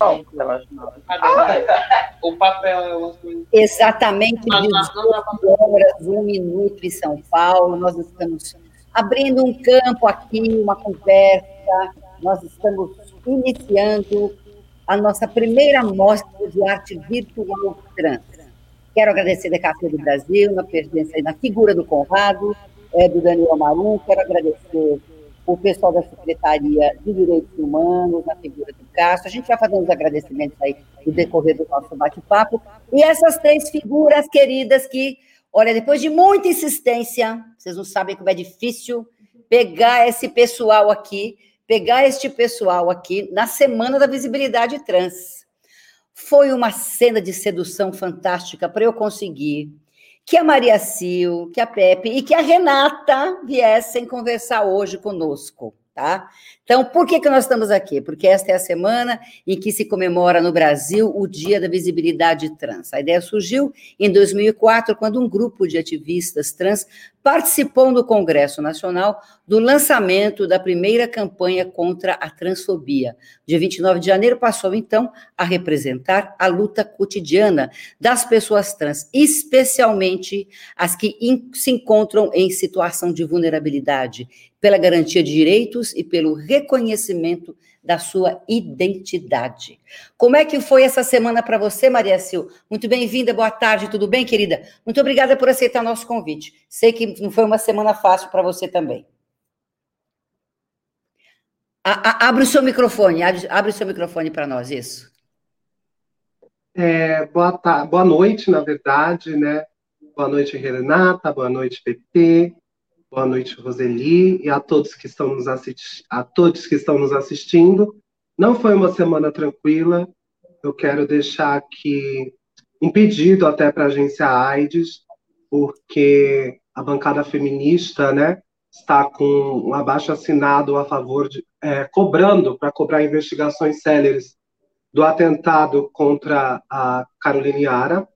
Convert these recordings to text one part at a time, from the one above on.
Não, ah, o papel é Exatamente, 18 horas, um minuto em São Paulo. Nós estamos abrindo um campo aqui, uma conversa. Nós estamos iniciando a nossa primeira mostra de arte virtual trans. Quero agradecer a Café do Brasil, na presença na figura do Conrado, é, do Daniel Marum, quero agradecer o pessoal da Secretaria de Direitos Humanos, na figura do Castro. A gente vai fazendo os agradecimentos aí no decorrer do nosso bate-papo. E essas três figuras queridas que, olha, depois de muita insistência, vocês não sabem como é difícil pegar esse pessoal aqui, pegar este pessoal aqui na Semana da Visibilidade Trans. Foi uma cena de sedução fantástica para eu conseguir que a Maria Sil, que a Pepe e que a Renata viessem conversar hoje conosco tá? Então, por que, que nós estamos aqui? Porque esta é a semana em que se comemora no Brasil o Dia da Visibilidade Trans. A ideia surgiu em 2004, quando um grupo de ativistas trans participou no Congresso Nacional do lançamento da primeira campanha contra a transfobia. Dia 29 de janeiro passou, então, a representar a luta cotidiana das pessoas trans, especialmente as que se encontram em situação de vulnerabilidade pela garantia de direitos e pelo reconhecimento da sua identidade. Como é que foi essa semana para você, Maria Sil? Muito bem-vinda, boa tarde, tudo bem, querida? Muito obrigada por aceitar nosso convite. Sei que não foi uma semana fácil para você também. A, a, abre o seu microfone, abre, abre o seu microfone para nós, isso. É, boa, boa noite, na verdade, né? Boa noite, Renata, boa noite, PP, Boa noite, Roseli, e a todos que estão nos a todos que estão nos assistindo. Não foi uma semana tranquila. Eu quero deixar aqui um pedido até para a agência AIDS, porque a bancada feminista, né, está com um abaixo assinado a favor de é, cobrando para cobrar investigações céleres do atentado contra a Caroline Yara,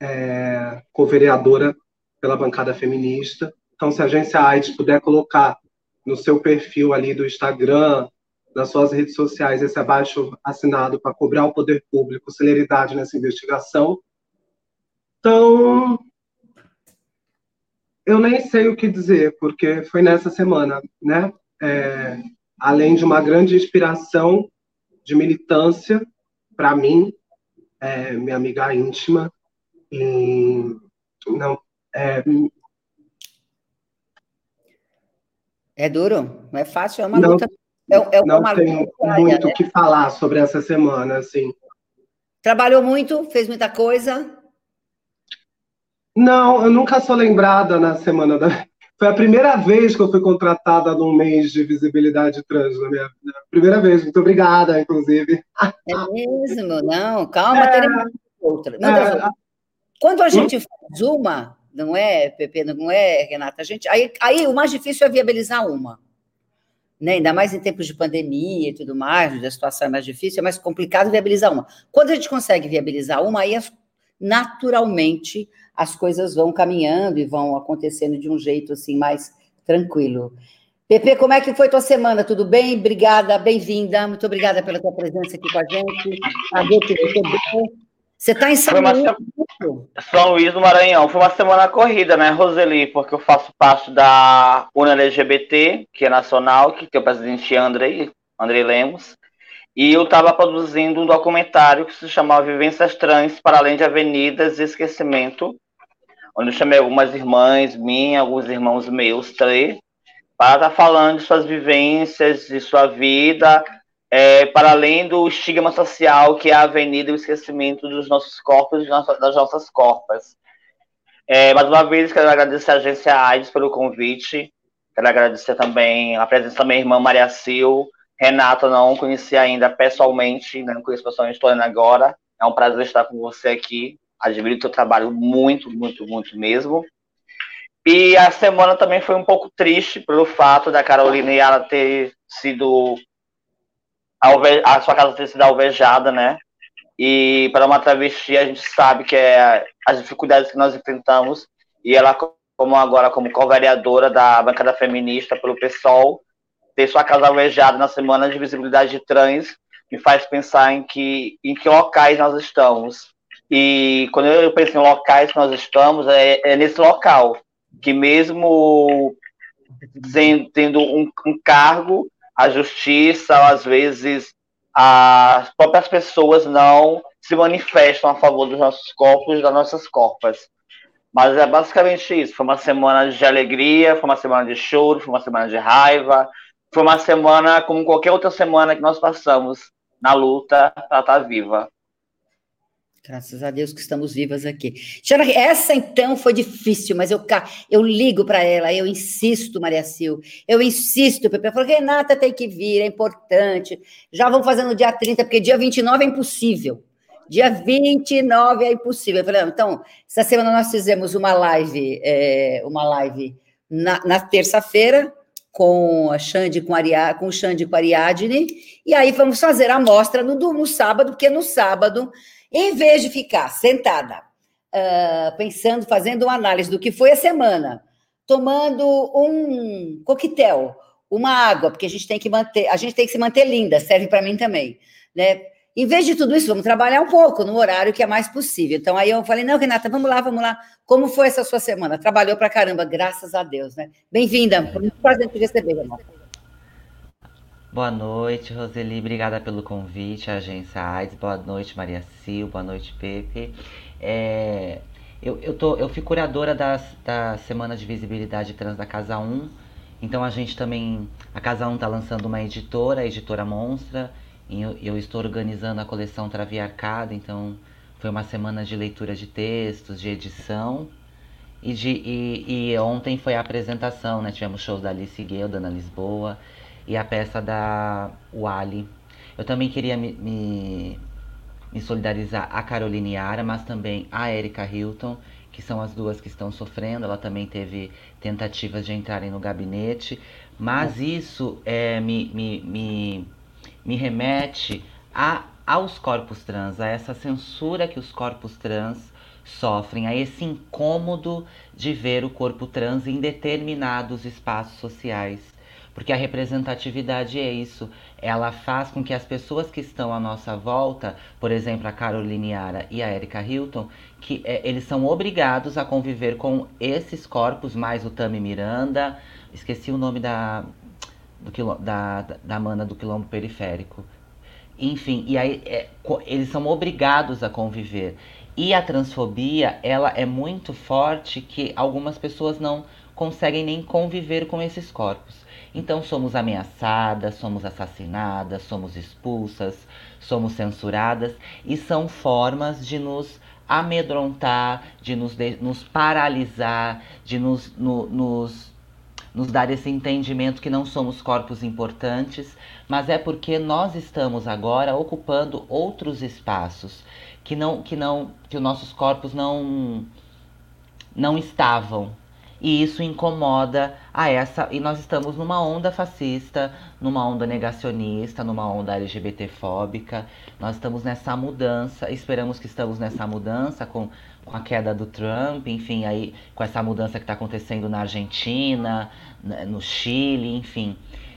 é, co-vereadora pela bancada feminista. Então, se a agência AIDS puder colocar no seu perfil ali do Instagram, nas suas redes sociais, esse abaixo assinado para cobrar o poder público celeridade nessa investigação. Então, eu nem sei o que dizer, porque foi nessa semana, né? É, além de uma grande inspiração de militância para mim, é, minha amiga íntima, e não, é, É duro, não é fácil, é uma não, luta. É, é não uma tenho luta muito o né? que falar sobre essa semana, assim. Trabalhou muito, fez muita coisa? Não, eu nunca sou lembrada na semana da. Foi a primeira vez que eu fui contratada num mês de visibilidade trans na minha vida. Primeira vez, muito obrigada, inclusive. É mesmo? Não, calma, é, teremos outra. É, Quando a gente faz uma, não é, Pepe, não é, Renata? A gente, aí, aí o mais difícil é viabilizar uma. Né? Ainda mais em tempos de pandemia e tudo mais, a situação é mais difícil, é mais complicado viabilizar uma. Quando a gente consegue viabilizar uma, aí naturalmente as coisas vão caminhando e vão acontecendo de um jeito assim mais tranquilo. Pepe, como é que foi tua semana? Tudo bem? Obrigada, bem-vinda. Muito obrigada pela tua presença aqui com a gente. A ver que você está em São Luís? São Luís do Maranhão. Foi uma semana corrida, né, Roseli? Porque eu faço parte da UNA LGBT, que é nacional, que tem o presidente Andrei, Andrei Lemos. E eu estava produzindo um documentário que se chamava Vivências Trans para Além de Avenidas e Esquecimento, onde eu chamei algumas irmãs minhas, alguns irmãos meus, três, para estar tá falando de suas vivências, de sua vida, é, para além do estigma social que é a avenida o esquecimento dos nossos corpos e das nossas corpas. É, mais uma vez, quero agradecer a agência AIDS pelo convite, quero agradecer também a presença da minha irmã Maria Sil, Renata, não conheci ainda pessoalmente, né, não conheço pessoalmente, estou agora, é um prazer estar com você aqui, admiro o teu trabalho muito, muito, muito mesmo. E a semana também foi um pouco triste pelo fato da Carolina e ela ter sido a, sua casa ter sido alvejada, né? E para uma travesti, a gente sabe que é as dificuldades que nós enfrentamos. E ela, como agora, como co-vereadora da bancada feminista pelo PSOL, ter sua casa alvejada na semana de visibilidade trans, me faz pensar em que, em que locais nós estamos. E quando eu penso em locais que nós estamos, é, é nesse local, que mesmo tendo um, um cargo, a justiça, às vezes, as próprias pessoas não se manifestam a favor dos nossos corpos, das nossas corpas. Mas é basicamente isso. Foi uma semana de alegria, foi uma semana de choro, foi uma semana de raiva, foi uma semana como qualquer outra semana que nós passamos na luta para estar viva. Graças a Deus que estamos vivas aqui. Senhora, essa então foi difícil, mas eu, eu ligo para ela, eu insisto, Maria Sil, eu insisto, Pepe. Eu falei, Renata tem que vir, é importante. Já vamos fazer no dia 30, porque dia 29 é impossível. Dia 29 é impossível. Eu falei, então, essa semana nós fizemos uma live, é, uma live na, na terça-feira, com a Xande, com, Aria, com o Xande com a Ariadne, e aí vamos fazer a amostra no, no sábado, porque no sábado em vez de ficar sentada, uh, pensando, fazendo uma análise do que foi a semana, tomando um coquetel, uma água, porque a gente tem que manter, a gente tem que se manter linda, serve para mim também, né? Em vez de tudo isso, vamos trabalhar um pouco no horário que é mais possível. Então, aí eu falei, não, Renata, vamos lá, vamos lá. Como foi essa sua semana? Trabalhou para caramba, graças a Deus, né? Bem-vinda, foi muito prazer te receber, Renata. Boa noite, Roseli. Obrigada pelo convite, agência AIDS. Boa noite, Maria Sil. Boa noite, Pepe. É, eu, eu, tô, eu fui curadora das, da Semana de Visibilidade Trans da Casa 1. Então a gente também. A Casa 1 está lançando uma editora, a editora Monstra. E eu, eu estou organizando a coleção Traviarcada. Então foi uma semana de leitura de textos, de edição. E, de, e, e ontem foi a apresentação, né? Tivemos shows da Alice Guel, da Ana Lisboa e a peça da Wally. Eu também queria me, me, me solidarizar a Caroline Yara, mas também a Erika Hilton, que são as duas que estão sofrendo. Ela também teve tentativas de entrarem no gabinete, mas isso é, me, me, me, me remete a, aos corpos trans, a essa censura que os corpos trans sofrem, a esse incômodo de ver o corpo trans em determinados espaços sociais. Porque a representatividade é isso. Ela faz com que as pessoas que estão à nossa volta, por exemplo, a Caroline Yara e a Erika Hilton, que é, eles são obrigados a conviver com esses corpos, mais o Tami Miranda, esqueci o nome da, do, da, da mana do quilombo periférico. Enfim, e aí é, eles são obrigados a conviver. E a transfobia, ela é muito forte que algumas pessoas não conseguem nem conviver com esses corpos. Então somos ameaçadas, somos assassinadas, somos expulsas, somos censuradas e são formas de nos amedrontar, de nos, de, nos paralisar, de nos, no, nos, nos dar esse entendimento que não somos corpos importantes, mas é porque nós estamos agora ocupando outros espaços que não que não que os nossos corpos não não estavam e isso incomoda a essa. E nós estamos numa onda fascista, numa onda negacionista, numa onda LGBTfóbica. Nós estamos nessa mudança, esperamos que estamos nessa mudança com, com a queda do Trump, enfim, aí com essa mudança que está acontecendo na Argentina, né, no Chile, enfim.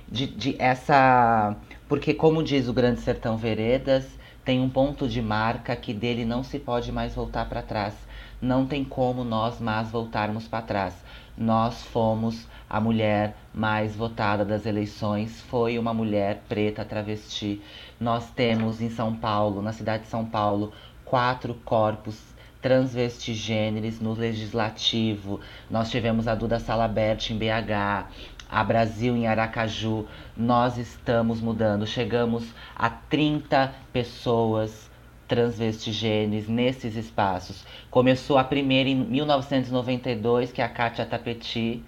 De, de essa. Porque, como diz o Grande Sertão Veredas, tem um ponto de marca que dele não se pode mais voltar para trás. Não tem como nós mais voltarmos para trás nós fomos a mulher mais votada das eleições, foi uma mulher preta travesti. Nós temos em São Paulo, na cidade de São Paulo, quatro corpos transvestigêneres no legislativo. Nós tivemos a Duda Salabert em BH, a Brasil em Aracaju. Nós estamos mudando. Chegamos a 30 pessoas transvestigênenes nesses espaços. Começou a primeira em 1992, que é a Kátia Tapeti,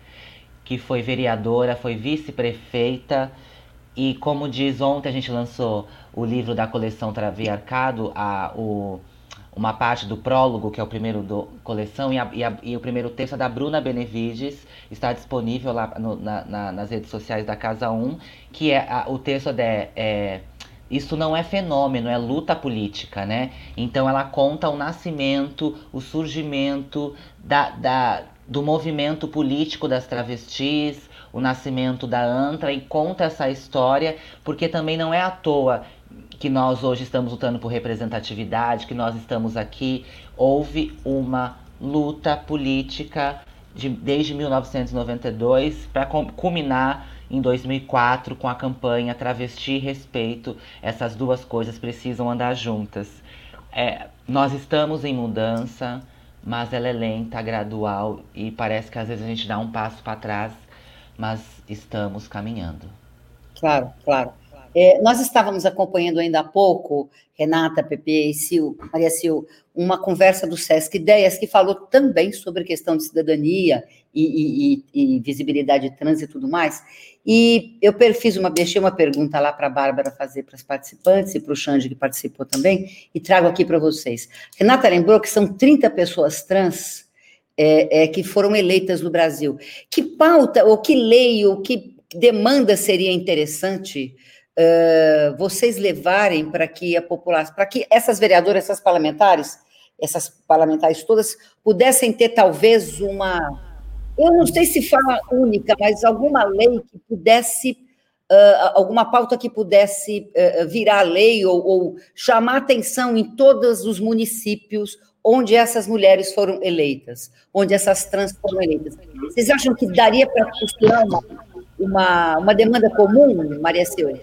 que foi vereadora, foi vice-prefeita. E como diz, ontem a gente lançou o livro da coleção Traviarcado, a, o, uma parte do prólogo, que é o primeiro do coleção, e, a, e, a, e o primeiro texto é da Bruna Benevides, está disponível lá no, na, na, nas redes sociais da Casa 1, que é o texto é, é isso não é fenômeno, é luta política, né? Então ela conta o nascimento, o surgimento da, da, do movimento político das travestis, o nascimento da ANTRA e conta essa história, porque também não é à toa que nós hoje estamos lutando por representatividade, que nós estamos aqui. Houve uma luta política de, desde 1992 para culminar em 2004 com a campanha Travesti e Respeito. Essas duas coisas precisam andar juntas. É, nós estamos em mudança, mas ela é lenta, gradual e parece que às vezes a gente dá um passo para trás, mas estamos caminhando. Claro, claro. É, nós estávamos acompanhando ainda há pouco, Renata, Pepe e Sil, Maria Sil, uma conversa do Sesc Ideias que falou também sobre questão de cidadania e, e, e visibilidade trans e tudo mais. E eu fiz uma, deixei uma pergunta lá para a Bárbara fazer para os participantes e para o Xande, que participou também, e trago aqui para vocês. Renata lembrou que são 30 pessoas trans é, é, que foram eleitas no Brasil. Que pauta, ou que lei, ou que demanda seria interessante uh, vocês levarem para que a população, para que essas vereadoras, essas parlamentares, essas parlamentares todas, pudessem ter talvez uma, eu não sei se fala única, mas alguma lei que pudesse, uh, alguma pauta que pudesse uh, virar lei ou, ou chamar atenção em todos os municípios onde essas mulheres foram eleitas, onde essas trans foram eleitas. Vocês acham que daria para costurar uma, uma, uma demanda comum, Maria Silvia?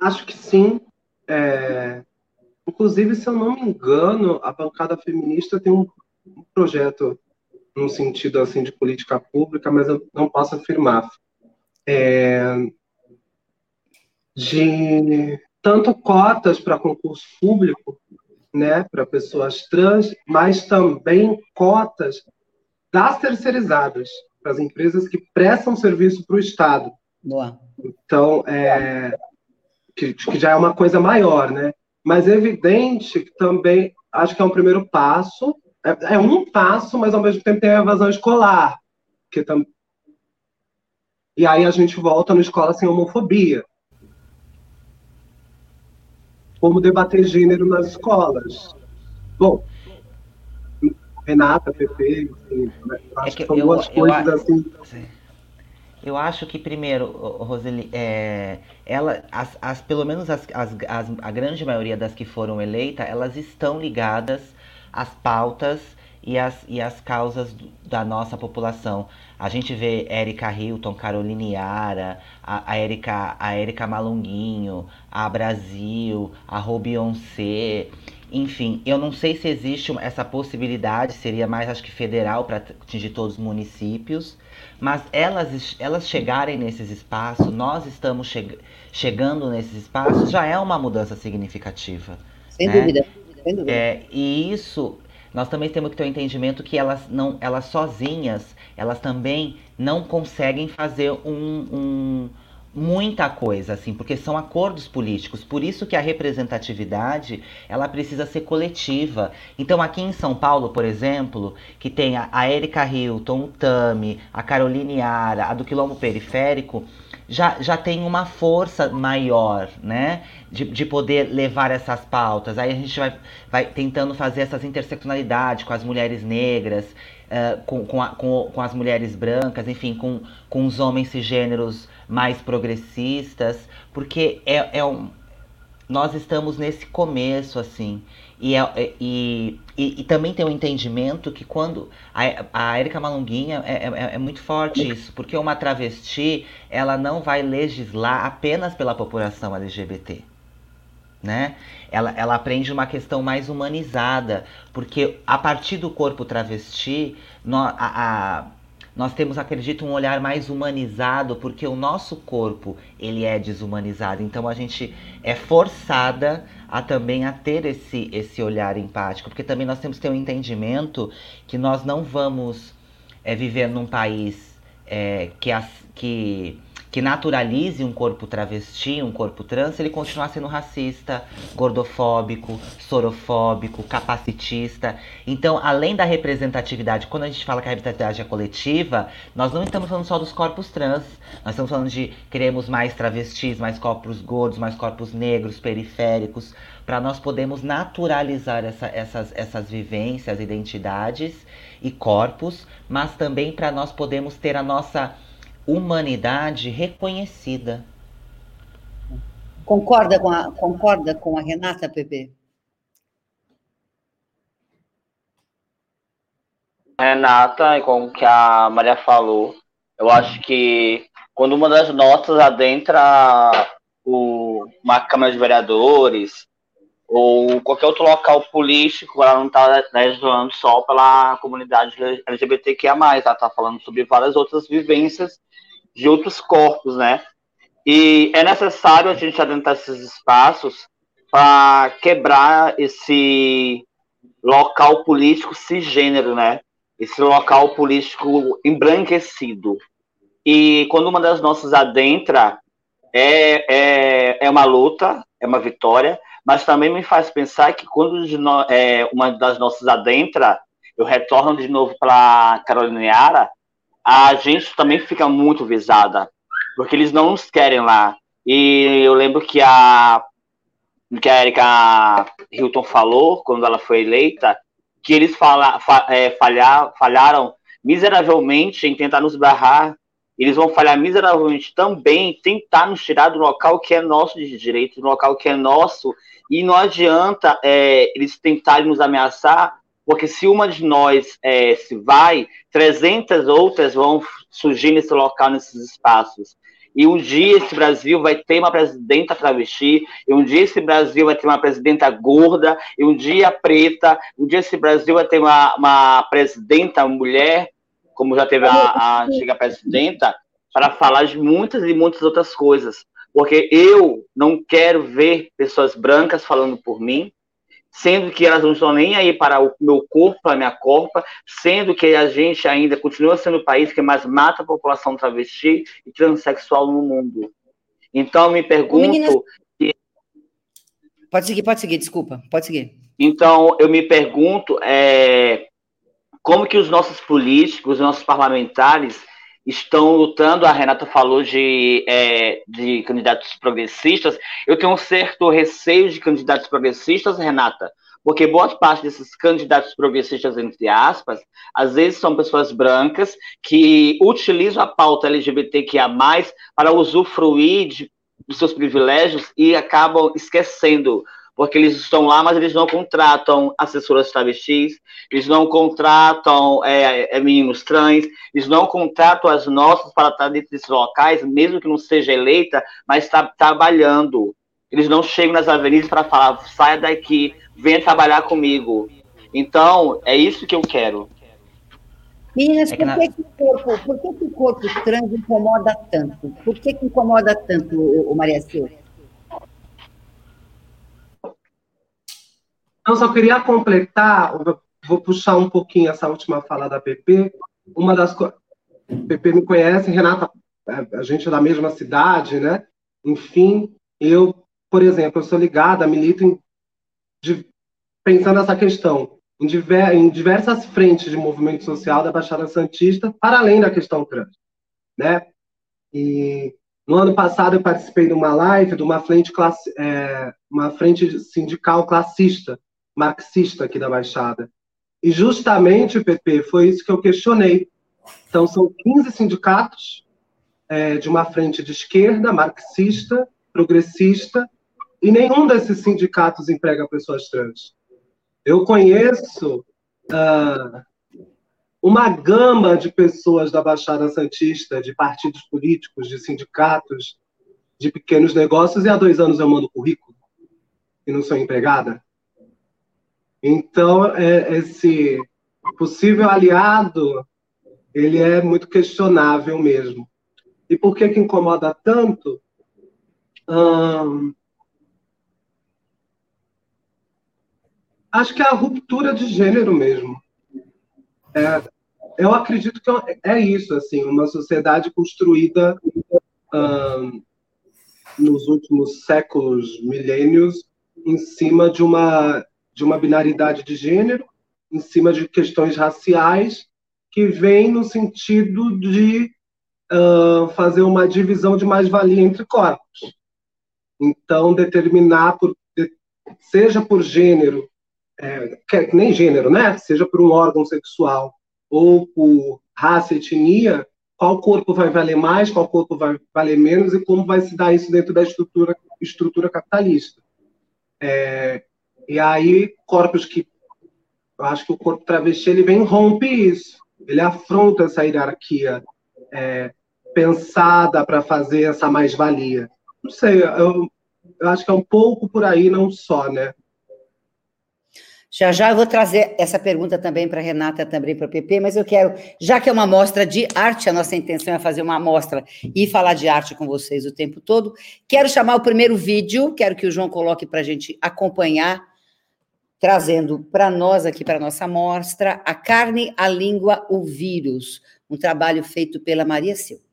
Acho que sim. É... Inclusive, se eu não me engano, a bancada feminista tem um, projeto no sentido assim de política pública, mas eu não posso afirmar. É... De tanto cotas para concurso público, né, para pessoas trans, mas também cotas das terceirizadas, para as empresas que prestam serviço para o Estado. Boa. Então, é, que, que já é uma coisa maior, né? Mas é evidente que também acho que é um primeiro passo, é, é um passo, mas ao mesmo tempo tem a evasão escolar, que tam... e aí a gente volta no escola sem homofobia. Como debater gênero nas escolas? Bom, Renata, Pepe, enfim, né? acho é que, que são eu, duas eu, coisas eu, assim. Sim. Eu acho que primeiro, Roseli, é, ela, as, as, pelo menos as, as, as, a grande maioria das que foram eleitas, elas estão ligadas às pautas e às, e às causas da nossa população. A gente vê Erika Hilton, Caroline Yara, a, a, Erika, a Erika Malunguinho, a Brasil, a Robionce. Enfim, eu não sei se existe essa possibilidade, seria mais acho que federal para atingir todos os municípios. Mas elas, elas chegarem nesses espaços, nós estamos che chegando nesses espaços, já é uma mudança significativa. Sem né? dúvida. Sem dúvida. É, e isso, nós também temos que ter o um entendimento que elas, não, elas sozinhas, elas também não conseguem fazer um, um muita coisa, assim, porque são acordos políticos. Por isso que a representatividade ela precisa ser coletiva. Então, aqui em São Paulo, por exemplo, que tem a, Erika Hilton, o Tami, a Caroline Ara, a do Quilombo Periférico, já, já tem uma força maior, né? De, de poder levar essas pautas. Aí a gente vai, vai tentando fazer essas interseccionalidades com as mulheres negras, uh, com, com, a, com, com as mulheres brancas, enfim, com, com os homens cisgêneros mais progressistas, porque é, é um, nós estamos nesse começo, assim. E, é, é e, e, e, também tem um entendimento que quando. A, a Erika Malunguinha é, é, é, muito forte isso, porque uma travesti ela não vai legislar apenas pela população LGBT. Né? Ela, ela aprende uma questão mais humanizada, porque a partir do corpo travesti, no, a, a nós temos, acredito, um olhar mais humanizado, porque o nosso corpo ele é desumanizado. Então a gente é forçada a também a ter esse, esse olhar empático, porque também nós temos que ter um entendimento que nós não vamos é, viver num país é, que, as, que que naturalize um corpo travesti, um corpo trans, ele continuar sendo racista, gordofóbico, sorofóbico, capacitista. Então, além da representatividade, quando a gente fala que a representatividade é coletiva, nós não estamos falando só dos corpos trans, nós estamos falando de queremos mais travestis, mais corpos gordos, mais corpos negros, periféricos, para nós podermos naturalizar essa, essas, essas vivências, identidades e corpos, mas também para nós podermos ter a nossa humanidade reconhecida. Concorda com a, concorda com a Renata, Pepe? Renata, e com o que a Maria falou, eu acho que quando uma das notas adentra o, uma Câmara de Vereadores ou qualquer outro local político, ela não está legislando só pela comunidade LGBTQIA+, ela está falando sobre várias outras vivências de outros corpos, né? E é necessário a gente adentrar esses espaços para quebrar esse local político cisgênero, né? Esse local político embranquecido. E quando uma das nossas adentra, é, é, é uma luta, é uma vitória, mas também me faz pensar que quando é, uma das nossas adentra, eu retorno de novo para Carolina Yara, a gente também fica muito visada, porque eles não nos querem lá. E eu lembro que a que a Erika Hilton falou quando ela foi eleita, que eles fala, fa, é, falhar, falharam miseravelmente em tentar nos barrar. Eles vão falhar miseravelmente também em tentar nos tirar do local que é nosso de direito, do local que é nosso. E não adianta é, eles tentarem nos ameaçar porque se uma de nós é, se vai, 300 outras vão surgir nesse local, nesses espaços. E um dia esse Brasil vai ter uma presidenta travesti, e um dia esse Brasil vai ter uma presidenta gorda, e um dia preta, um dia esse Brasil vai ter uma, uma presidenta mulher, como já teve a, a antiga presidenta, para falar de muitas e muitas outras coisas. Porque eu não quero ver pessoas brancas falando por mim, sendo que elas não estão nem aí para o meu corpo, para a minha corpa, sendo que a gente ainda continua sendo o país que mais mata a população travesti e transexual no mundo. Então, me pergunto... Meninas... Pode seguir, pode seguir, desculpa, pode seguir. Então, eu me pergunto é, como que os nossos políticos, os nossos parlamentares estão lutando. A Renata falou de, é, de candidatos progressistas. Eu tenho um certo receio de candidatos progressistas, Renata, porque boa parte desses candidatos progressistas, entre aspas, às vezes são pessoas brancas que utilizam a pauta LGBTQIA, para usufruir de, dos seus privilégios e acabam esquecendo porque eles estão lá, mas eles não contratam assessoras travestis, eles não contratam é, é, meninos trans, eles não contratam as nossas para estar dentro desses locais, mesmo que não seja eleita, mas está trabalhando. Eles não chegam nas avenidas para falar, saia daqui, venha trabalhar comigo. Então, é isso que eu quero. Meninas, é por, que, que, o corpo, por que, que o corpo trans incomoda tanto? Por que, que incomoda tanto, o Maria Silvia? Então, só queria completar, vou puxar um pouquinho essa última fala da PP. Uma das coisas. PP me conhece, Renata, é, a gente é da mesma cidade, né? Enfim, eu, por exemplo, eu sou ligada, milito em, de, pensando nessa questão, em, diver, em diversas frentes de movimento social da Baixada Santista, para além da questão trans, né? E no ano passado eu participei de uma live de uma frente, classe, é, uma frente sindical classista, marxista aqui da Baixada. E justamente, PP, foi isso que eu questionei. Então, são 15 sindicatos é, de uma frente de esquerda, marxista, progressista, e nenhum desses sindicatos emprega pessoas trans. Eu conheço uh, uma gama de pessoas da Baixada Santista, de partidos políticos, de sindicatos, de pequenos negócios, e há dois anos eu mando currículo e não sou empregada. Então, é, esse possível aliado, ele é muito questionável mesmo. E por que que incomoda tanto? Hum, acho que é a ruptura de gênero mesmo. É, eu acredito que é isso, assim, uma sociedade construída uh, nos últimos séculos, milênios, em cima de uma, de uma binaridade de gênero, em cima de questões raciais, que vem no sentido de uh, fazer uma divisão de mais-valia entre corpos. Então, determinar, por, seja por gênero, é, nem gênero, né? Seja por um órgão sexual ou por raça, etnia, qual corpo vai valer mais, qual corpo vai valer menos e como vai se dar isso dentro da estrutura, estrutura capitalista. É, e aí, corpos que. Eu acho que o corpo travesti ele vem rompe isso, ele afronta essa hierarquia é, pensada para fazer essa mais-valia. Não sei, eu, eu acho que é um pouco por aí, não só, né? Já já eu vou trazer essa pergunta também para Renata, também para o PP, mas eu quero, já que é uma mostra de arte, a nossa intenção é fazer uma mostra e falar de arte com vocês o tempo todo. Quero chamar o primeiro vídeo, quero que o João coloque para a gente acompanhar, trazendo para nós aqui, para a nossa mostra, A Carne, a Língua, o Vírus, um trabalho feito pela Maria Silva.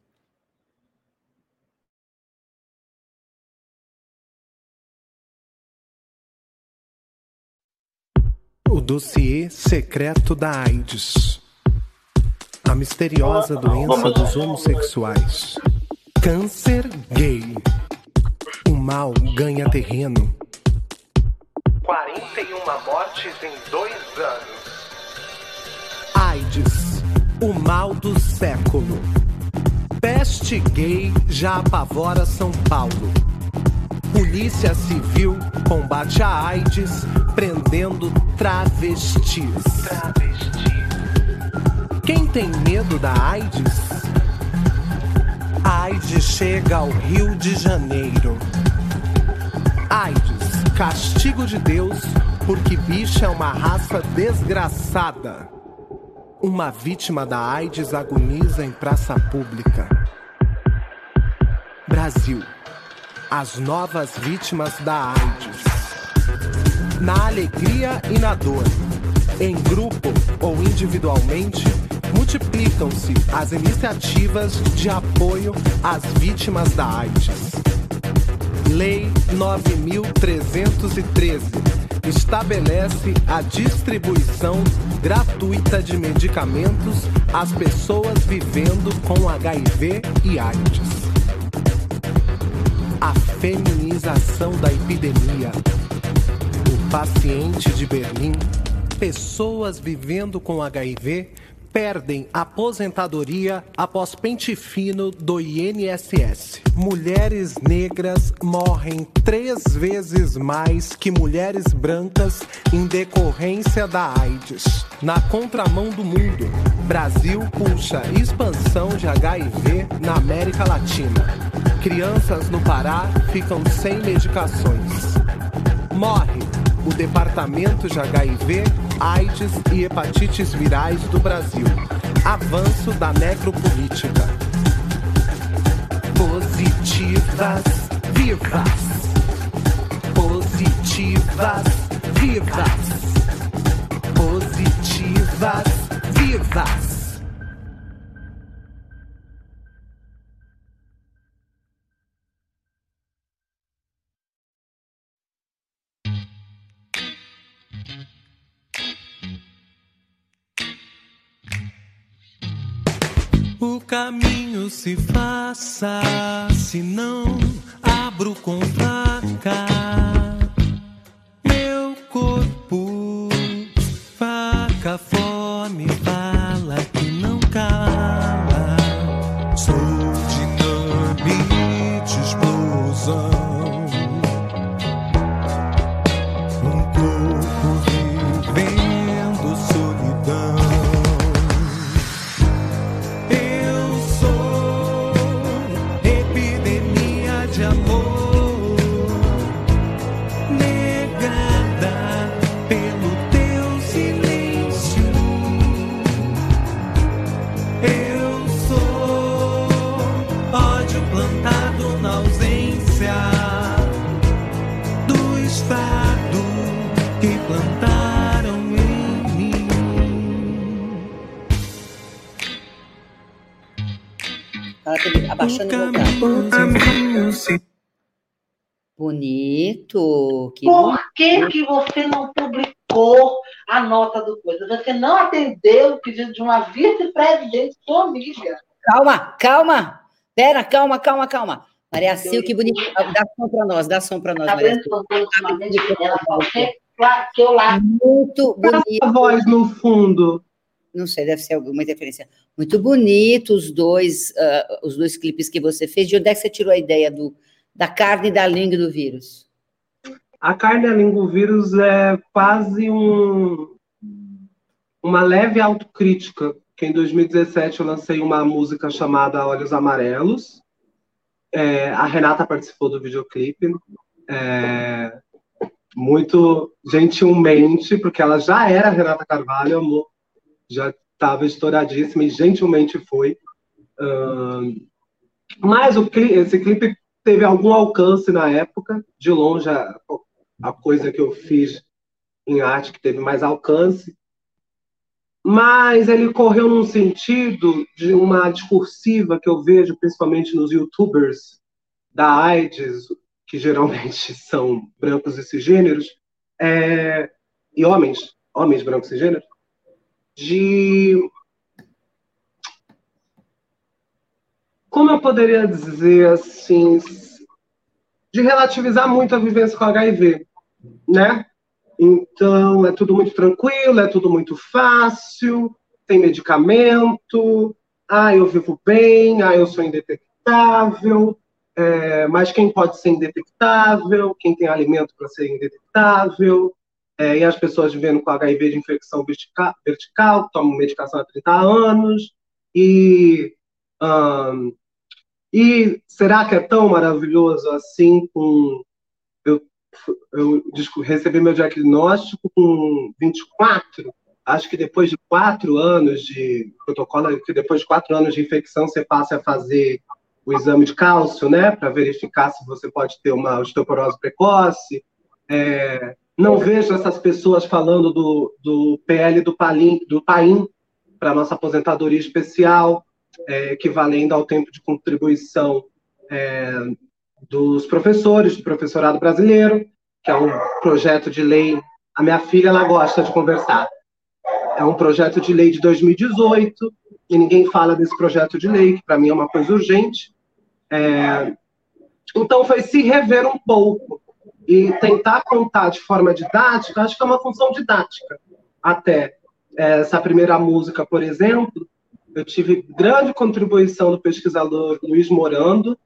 O dossiê secreto da AIDS. A misteriosa doença dos homossexuais. Câncer gay. O mal ganha terreno. 41 mortes em dois anos. AIDS. O mal do século. Peste gay já apavora São Paulo. Polícia Civil combate a AIDS prendendo travestis. Travesti. Quem tem medo da AIDS? AIDS chega ao Rio de Janeiro. AIDS, castigo de Deus, porque bicha é uma raça desgraçada. Uma vítima da AIDS agoniza em praça pública. Brasil as novas vítimas da AIDS. Na alegria e na dor, em grupo ou individualmente, multiplicam-se as iniciativas de apoio às vítimas da AIDS. Lei 9313 estabelece a distribuição gratuita de medicamentos às pessoas vivendo com HIV e AIDS a feminização da epidemia. O paciente de Berlim, pessoas vivendo com HIV perdem aposentadoria após pente fino do INSS. Mulheres negras morrem três vezes mais que mulheres brancas em decorrência da AIDS. Na contramão do mundo, Brasil puxa expansão de HIV na América Latina. Crianças no Pará ficam sem medicações. Morre o Departamento de HIV, AIDS e Hepatites Virais do Brasil. Avanço da necropolítica. Positivas vivas. Positivas vivas. Positivas vivas. Caminho se faça, se não abro com faca. Bonito. Que Por que, que você não publicou a nota do coisa? Você não atendeu o pedido de uma vice-presidente sua amiga. Calma, calma. Pera, calma, calma, calma. Maria Sil, que bonito. Dá som para nós, dá som para nós, tá Maria Sil. Ela que eu lá. Muito bonito. A voz no fundo. Não sei, deve ser alguma interferência. Muito bonito os dois, uh, os dois clipes que você fez. De onde é que você tirou a ideia do, da carne e da língua do vírus? A carne e a língua do vírus é quase um, uma leve autocrítica, que em 2017 eu lancei uma música chamada Olhos Amarelos. É, a Renata participou do videoclipe. É, muito gentilmente, porque ela já era Renata Carvalho, amor, já estava estouradíssima e gentilmente foi. Uh, mas o, esse clipe teve algum alcance na época, de longe a, a coisa que eu fiz em arte que teve mais alcance, mas ele correu num sentido de uma discursiva que eu vejo principalmente nos youtubers da AIDS, que geralmente são brancos e cisgêneros, é, e homens, homens brancos e cisgêneros, de como eu poderia dizer assim, de relativizar muito a vivência com HIV, né? Então, é tudo muito tranquilo, é tudo muito fácil, tem medicamento, ah, eu vivo bem, ah, eu sou indetectável, é, mas quem pode ser indetectável, quem tem alimento para ser indetectável, é, e as pessoas vivendo com HIV de infecção vertical, vertical tomam medicação há 30 anos, e um, e será que é tão maravilhoso assim com. Eu, eu recebi meu diagnóstico com 24, acho que depois de quatro anos de protocolo, que depois de quatro anos de infecção, você passa a fazer o exame de cálcio, né, para verificar se você pode ter uma osteoporose precoce. É, não vejo essas pessoas falando do, do PL do, Palim, do PAIM para nossa aposentadoria especial é, equivalendo ao tempo de contribuição é, dos professores, do professorado brasileiro, que é um projeto de lei. A minha filha ela gosta de conversar. É um projeto de lei de 2018 e ninguém fala desse projeto de lei, que para mim é uma coisa urgente. É, então foi se rever um pouco e tentar contar de forma didática. Acho que é uma função didática até essa primeira música, por exemplo, eu tive grande contribuição do pesquisador Luiz Morando,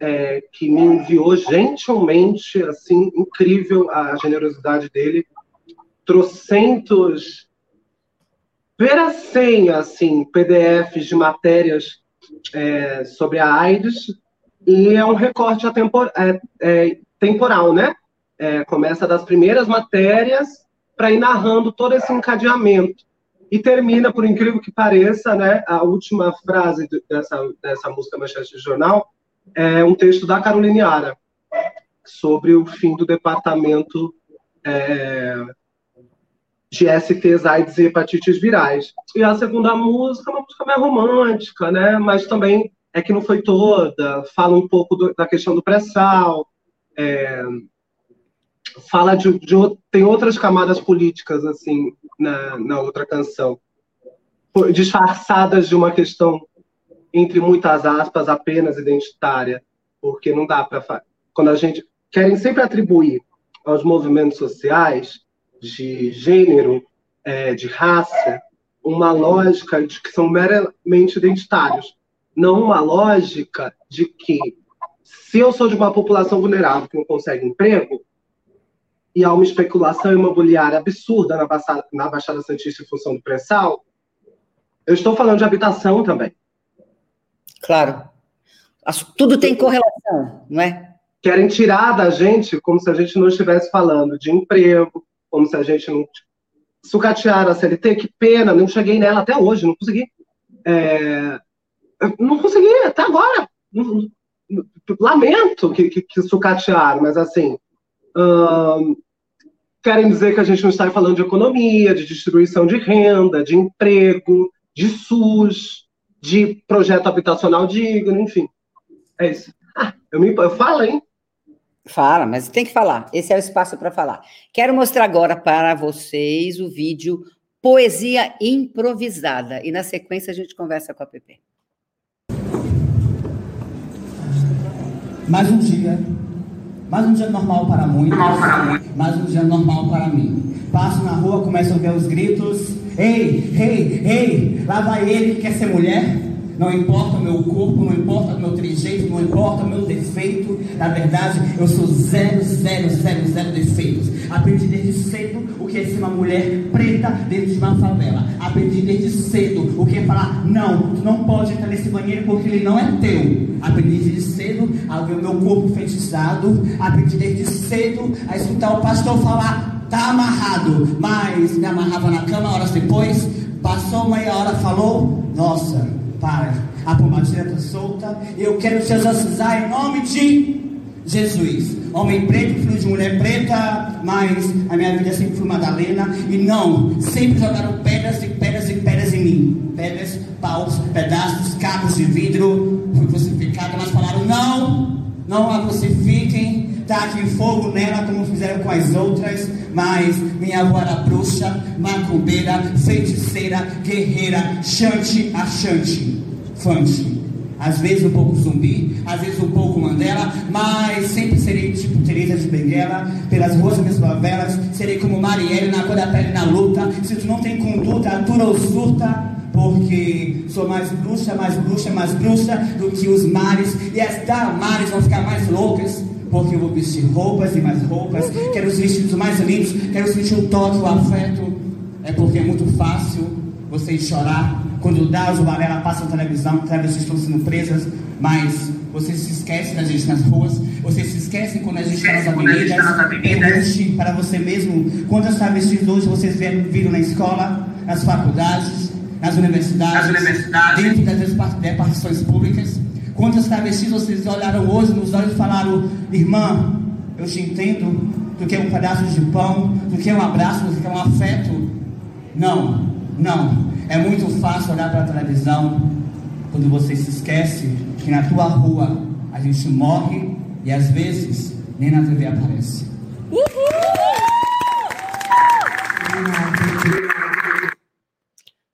é, que me enviou gentilmente, assim, incrível a generosidade dele, trocentos, ver senha, assim, PDFs de matérias é, sobre a AIDS, e é um recorte atempor, é, é, temporal, né? É, começa das primeiras matérias para ir narrando todo esse encadeamento. E termina, por incrível que pareça, né, a última frase dessa, dessa música Manchete de Jornal é um texto da Caroline Ara, sobre o fim do departamento é, de STs, AIDS e hepatites virais. E a segunda música é uma música mais romântica, né, mas também é que não foi toda, fala um pouco do, da questão do pré-sal, é, fala de, de, tem outras camadas políticas assim na, na outra canção, disfarçadas de uma questão, entre muitas aspas, apenas identitária, porque não dá para. Quando a gente. Querem sempre atribuir aos movimentos sociais de gênero, é, de raça, uma lógica de que são meramente identitários, não uma lógica de que se eu sou de uma população vulnerável que não consegue emprego, e há uma especulação imobiliária absurda na Baixada, na Baixada Santista em função do pré-sal, eu estou falando de habitação também. Claro. Tudo tem correlação, não é? Querem tirar da gente como se a gente não estivesse falando de emprego, como se a gente não. Sucatear a CLT, que pena, não cheguei nela até hoje, não consegui. É... Não consegui, até agora. Lamento que, que, que sucatearam, mas assim. Hum, querem dizer que a gente não está falando de economia, de distribuição de renda, de emprego, de SUS, de projeto habitacional digno, enfim. É isso. Ah, eu, me, eu falo, hein? Fala, mas tem que falar. Esse é o espaço para falar. Quero mostrar agora para vocês o vídeo Poesia Improvisada. E na sequência a gente conversa com a PP. Mais um dia. Mais um dia normal para muitos. Mais um dia normal para mim. Passo na rua, começo a ouvir os gritos. Ei, ei, ei, lá vai ele que quer ser mulher. Não importa o meu corpo, não importa o meu trejeito, não importa o meu defeito. Na verdade, eu sou zero, zero, zero, zero defeitos. Aprendi desde cedo o que é ser uma mulher preta dentro de uma favela. Aprendi desde cedo o que é falar: não, tu não pode entrar nesse banheiro porque ele não é teu. Aprendi desde cedo a ver o meu corpo fetichizado. Aprendi desde cedo a escutar o pastor falar: tá amarrado. Mas me amarrava na cama horas depois. Passou meia hora, falou: nossa para. A está solta. Eu quero te exorcizar em nome de Jesus. Homem preto, filho de mulher preta, mas a minha vida sempre foi Madalena. E não, sempre jogaram pedras e pedras e pedras em mim. Pedras, paus, pedaços, cabos de vidro. Fui crucificada, mas falaram: não, não a crucifiquem. Taquem fogo nela como fizeram com as outras. Mas minha avó era bruxa, macumbeira, feiticeira, guerreira, chante, achante, fante. Às vezes um pouco zumbi, às vezes um pouco Mandela, mas sempre serei tipo Teresa de Benguela, pelas ruas das minhas favelas, serei como Marielle na cor da pele na luta. Se tu não tem conduta, atura ou surta, porque sou mais bruxa, mais bruxa, mais bruxa do que os mares, e as mares vão ficar mais loucas porque eu vou vestir roupas e mais roupas, quero os vestidos mais lindos, quero sentir o toque, o afeto. É porque é muito fácil vocês chorar quando o Daos e o Varela passam televisão, travestis estão sendo presas, mas vocês se esquecem da gente nas ruas, vocês se esquecem quando a gente está nas avenidas. Pergunte para você mesmo quantas travestis hoje vocês viram na escola, nas faculdades, nas universidades, nas universidades. dentro das repartições públicas. Quantas travestis vocês olharam hoje nos olhos e falaram, irmã, eu te entendo, do que é um pedaço de pão, do que é um abraço, do que é um afeto. Não, não. É muito fácil olhar para a televisão quando você se esquece que na tua rua a gente morre e às vezes nem na TV aparece.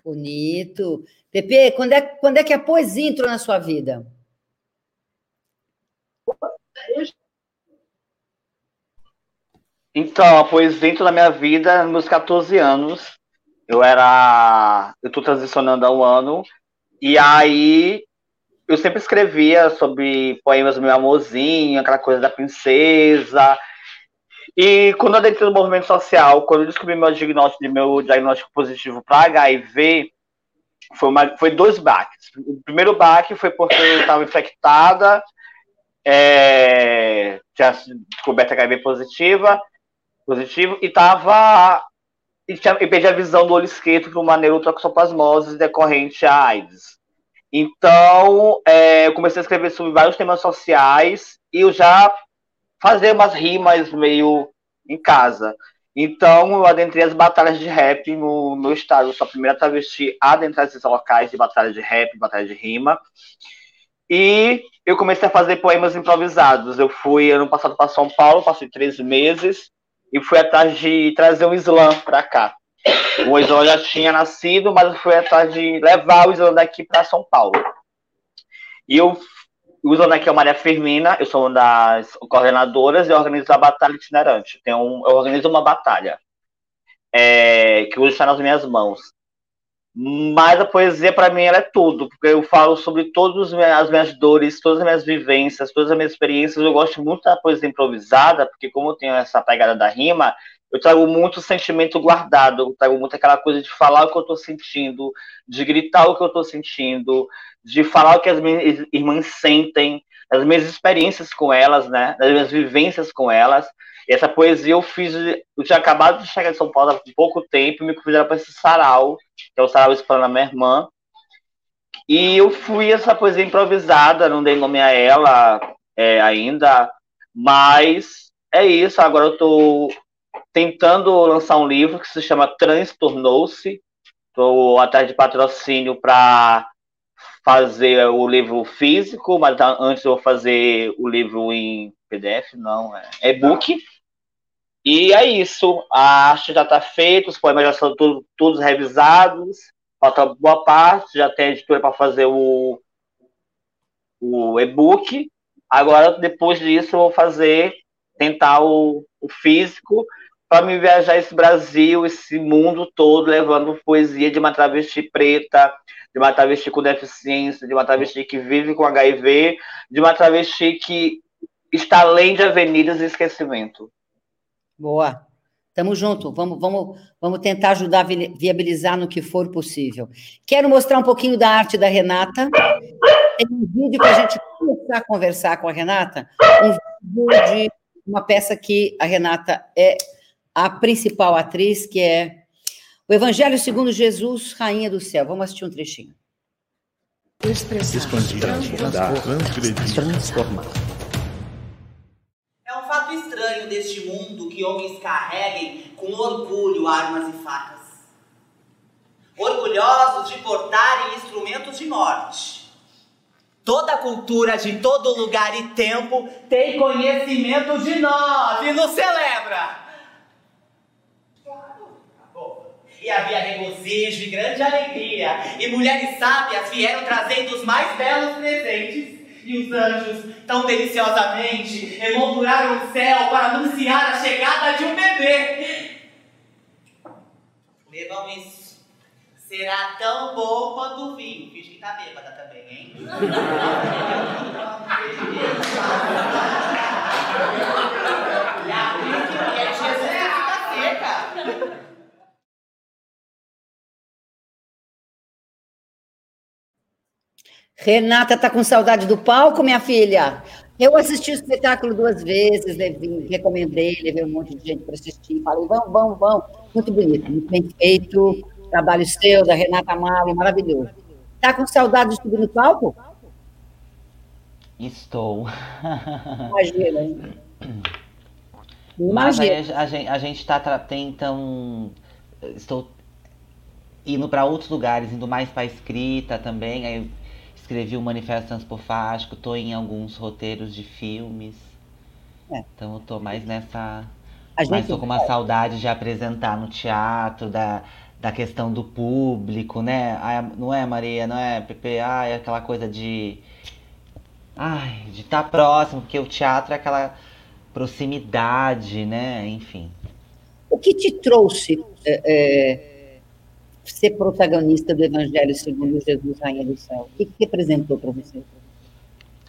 Bonito. Pepe, quando é, quando é que a poesia entrou na sua vida? Então, a poesia entrou na minha vida nos meus 14 anos. Eu era. Eu tô transicionando há um ano. E aí eu sempre escrevia sobre poemas do meu amorzinho, aquela coisa da princesa. E quando eu adentrei no movimento social, quando eu descobri meu diagnóstico, meu diagnóstico positivo para HIV, foi, uma, foi dois baques. O primeiro baque foi porque eu estava infectada, é, tinha descoberto HIV positiva, positivo, e estava e, tinha, e perdi a visão do olho esquerdo por uma neurotoxoplasmose decorrente à AIDS. Então, é, eu comecei a escrever sobre vários temas sociais e eu já fazia umas rimas meio em casa. Então, eu adentrei as batalhas de rap no meu estado. Eu sou a primeira travesti a adentrar esses locais de batalha de rap, batalha de rima. E eu comecei a fazer poemas improvisados. Eu fui ano passado para São Paulo, passei três meses e fui atrás de trazer o slam para cá. O slam já tinha nascido, mas eu fui atrás de levar o slam daqui para São Paulo. E eu o slam daqui é a Maria Firmina, eu sou uma das coordenadoras e organizo a batalha itinerante. Tem um, eu organizo uma batalha é, que hoje está nas minhas mãos. Mas a poesia, para mim, ela é tudo, porque eu falo sobre todas as minhas dores, todas as minhas vivências, todas as minhas experiências. Eu gosto muito da poesia improvisada, porque, como eu tenho essa pegada da rima, eu trago muito sentimento guardado, eu trago muito aquela coisa de falar o que eu estou sentindo, de gritar o que eu estou sentindo, de falar o que as minhas irmãs sentem, das minhas experiências com elas, né, das minhas vivências com elas. Essa poesia eu fiz, eu tinha acabado de chegar em São Paulo há pouco tempo, e me convidaram para esse sarau, que é o sarau Espanha minha irmã. E eu fui essa poesia improvisada, não dei nome a ela é, ainda, mas é isso. Agora eu estou tentando lançar um livro que se chama Transtornou-se. Estou atrás de patrocínio para fazer o livro físico, mas antes eu vou fazer o livro em PDF, não, é e-book. E é isso. A arte já está feita, os poemas já são tudo, todos revisados. Falta boa parte, já tem a editora para fazer o, o e-book. Agora, depois disso, eu vou fazer, tentar o, o físico, para me viajar esse Brasil, esse mundo todo, levando poesia de uma travesti preta, de uma travesti com deficiência, de uma travesti que vive com HIV, de uma travesti que está além de avenidas e esquecimento. Boa. Tamo junto. Vamos, vamos, vamos tentar ajudar a viabilizar no que for possível. Quero mostrar um pouquinho da arte da Renata. Tem um vídeo para a gente começar a conversar com a Renata. Um vídeo de uma peça que a Renata é a principal atriz, que é o Evangelho segundo Jesus, Rainha do Céu. Vamos assistir um trechinho. Expandir, transgredir, transformar. É um fato estranho deste que homens carreguem com orgulho armas e facas. Orgulhosos de portarem instrumentos de morte. Toda cultura de todo lugar e tempo tem conhecimento de nós e nos celebra. E havia regozijo e grande alegria. E mulheres sábias vieram trazendo os mais belos presentes. E os anjos, tão deliciosamente, emolduraram o céu para anunciar a chegada de um bebê. Bebam isso. Será tão bom quanto o vinho. Finge que tá bêbada também, hein? e a que é Jesus tá seca. Renata tá com saudade do palco, minha filha? Eu assisti o espetáculo duas vezes, levei, recomendei, levei um monte de gente para assistir. Falei, vamos, vamos, vamos. Muito bonito, muito bem feito. Trabalho seu, da Renata Amaro, maravilhoso. Tá com saudade de subir no palco? Estou. Imagina, hein? Imagina. a gente, a gente tá tentando. Estou indo para outros lugares, indo mais para escrita também. Aí escrevi o Manifesto Transpofágico, tô em alguns roteiros de filmes. É. Então eu tô mais nessa. A mas tô com uma saudade de apresentar no teatro, da, da questão do público, né? não é, Maria? Não é, Pepe? Ah, é aquela coisa de. Ai, de estar tá próximo, porque o teatro é aquela proximidade, né? Enfim. O que te trouxe é, é ser protagonista do Evangelho segundo Jesus, Rainha do Céu? O que, que representou para você?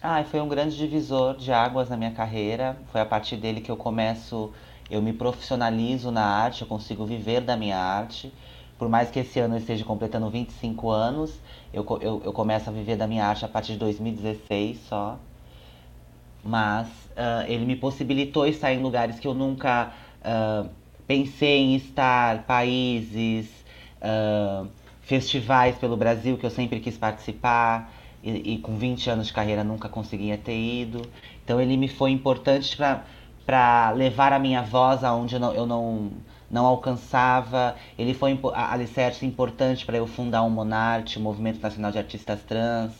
Ah, foi um grande divisor de águas na minha carreira. Foi a partir dele que eu começo, eu me profissionalizo na arte, eu consigo viver da minha arte. Por mais que esse ano eu esteja completando 25 anos, eu, eu, eu começo a viver da minha arte a partir de 2016 só. Mas uh, ele me possibilitou estar em lugares que eu nunca uh, pensei em estar, países, uh, festivais pelo Brasil que eu sempre quis participar e, e, com 20 anos de carreira nunca conseguia ter ido. Então ele me foi importante para levar a minha voz aonde eu não, eu não, não alcançava. Ele foi alicerce importante para eu fundar o Monarte, o Movimento Nacional de Artistas Trans.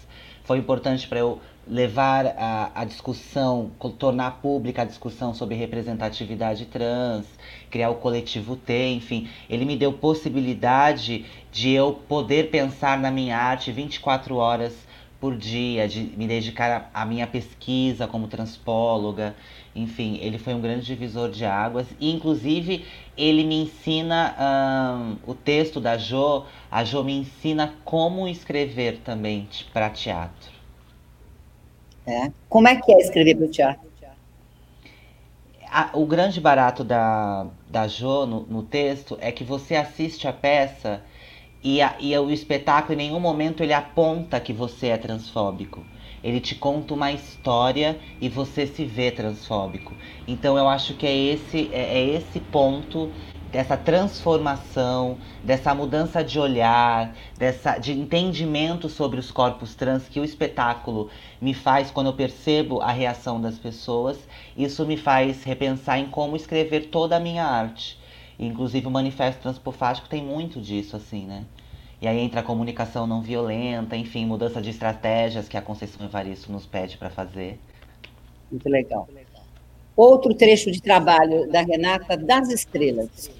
Foi importante para eu levar a, a discussão, tornar pública a discussão sobre representatividade trans, criar o coletivo T, enfim, ele me deu possibilidade de eu poder pensar na minha arte 24 horas por dia, de me dedicar à minha pesquisa como transpóloga, enfim, ele foi um grande divisor de águas. E, inclusive, ele me ensina um, o texto da Jo, a Jo me ensina como escrever também para teatro. É. Como é que é escrever para o teatro? A, o grande barato da, da Jo no, no, texto é que você assiste a peça e, a, e o espetáculo em nenhum momento ele aponta que você é transfóbico. Ele te conta uma história e você se vê transfóbico. Então eu acho que é esse, é, é esse ponto dessa transformação, dessa mudança de olhar, dessa de entendimento sobre os corpos trans que o espetáculo me faz quando eu percebo a reação das pessoas. Isso me faz repensar em como escrever toda a minha arte. Inclusive o Manifesto Transpofágico tem muito disso, assim, né? E aí entra a comunicação não violenta, enfim, mudança de estratégias que a Conceição Evaristo nos pede para fazer. Muito legal. Outro trecho de trabalho da Renata, das estrelas.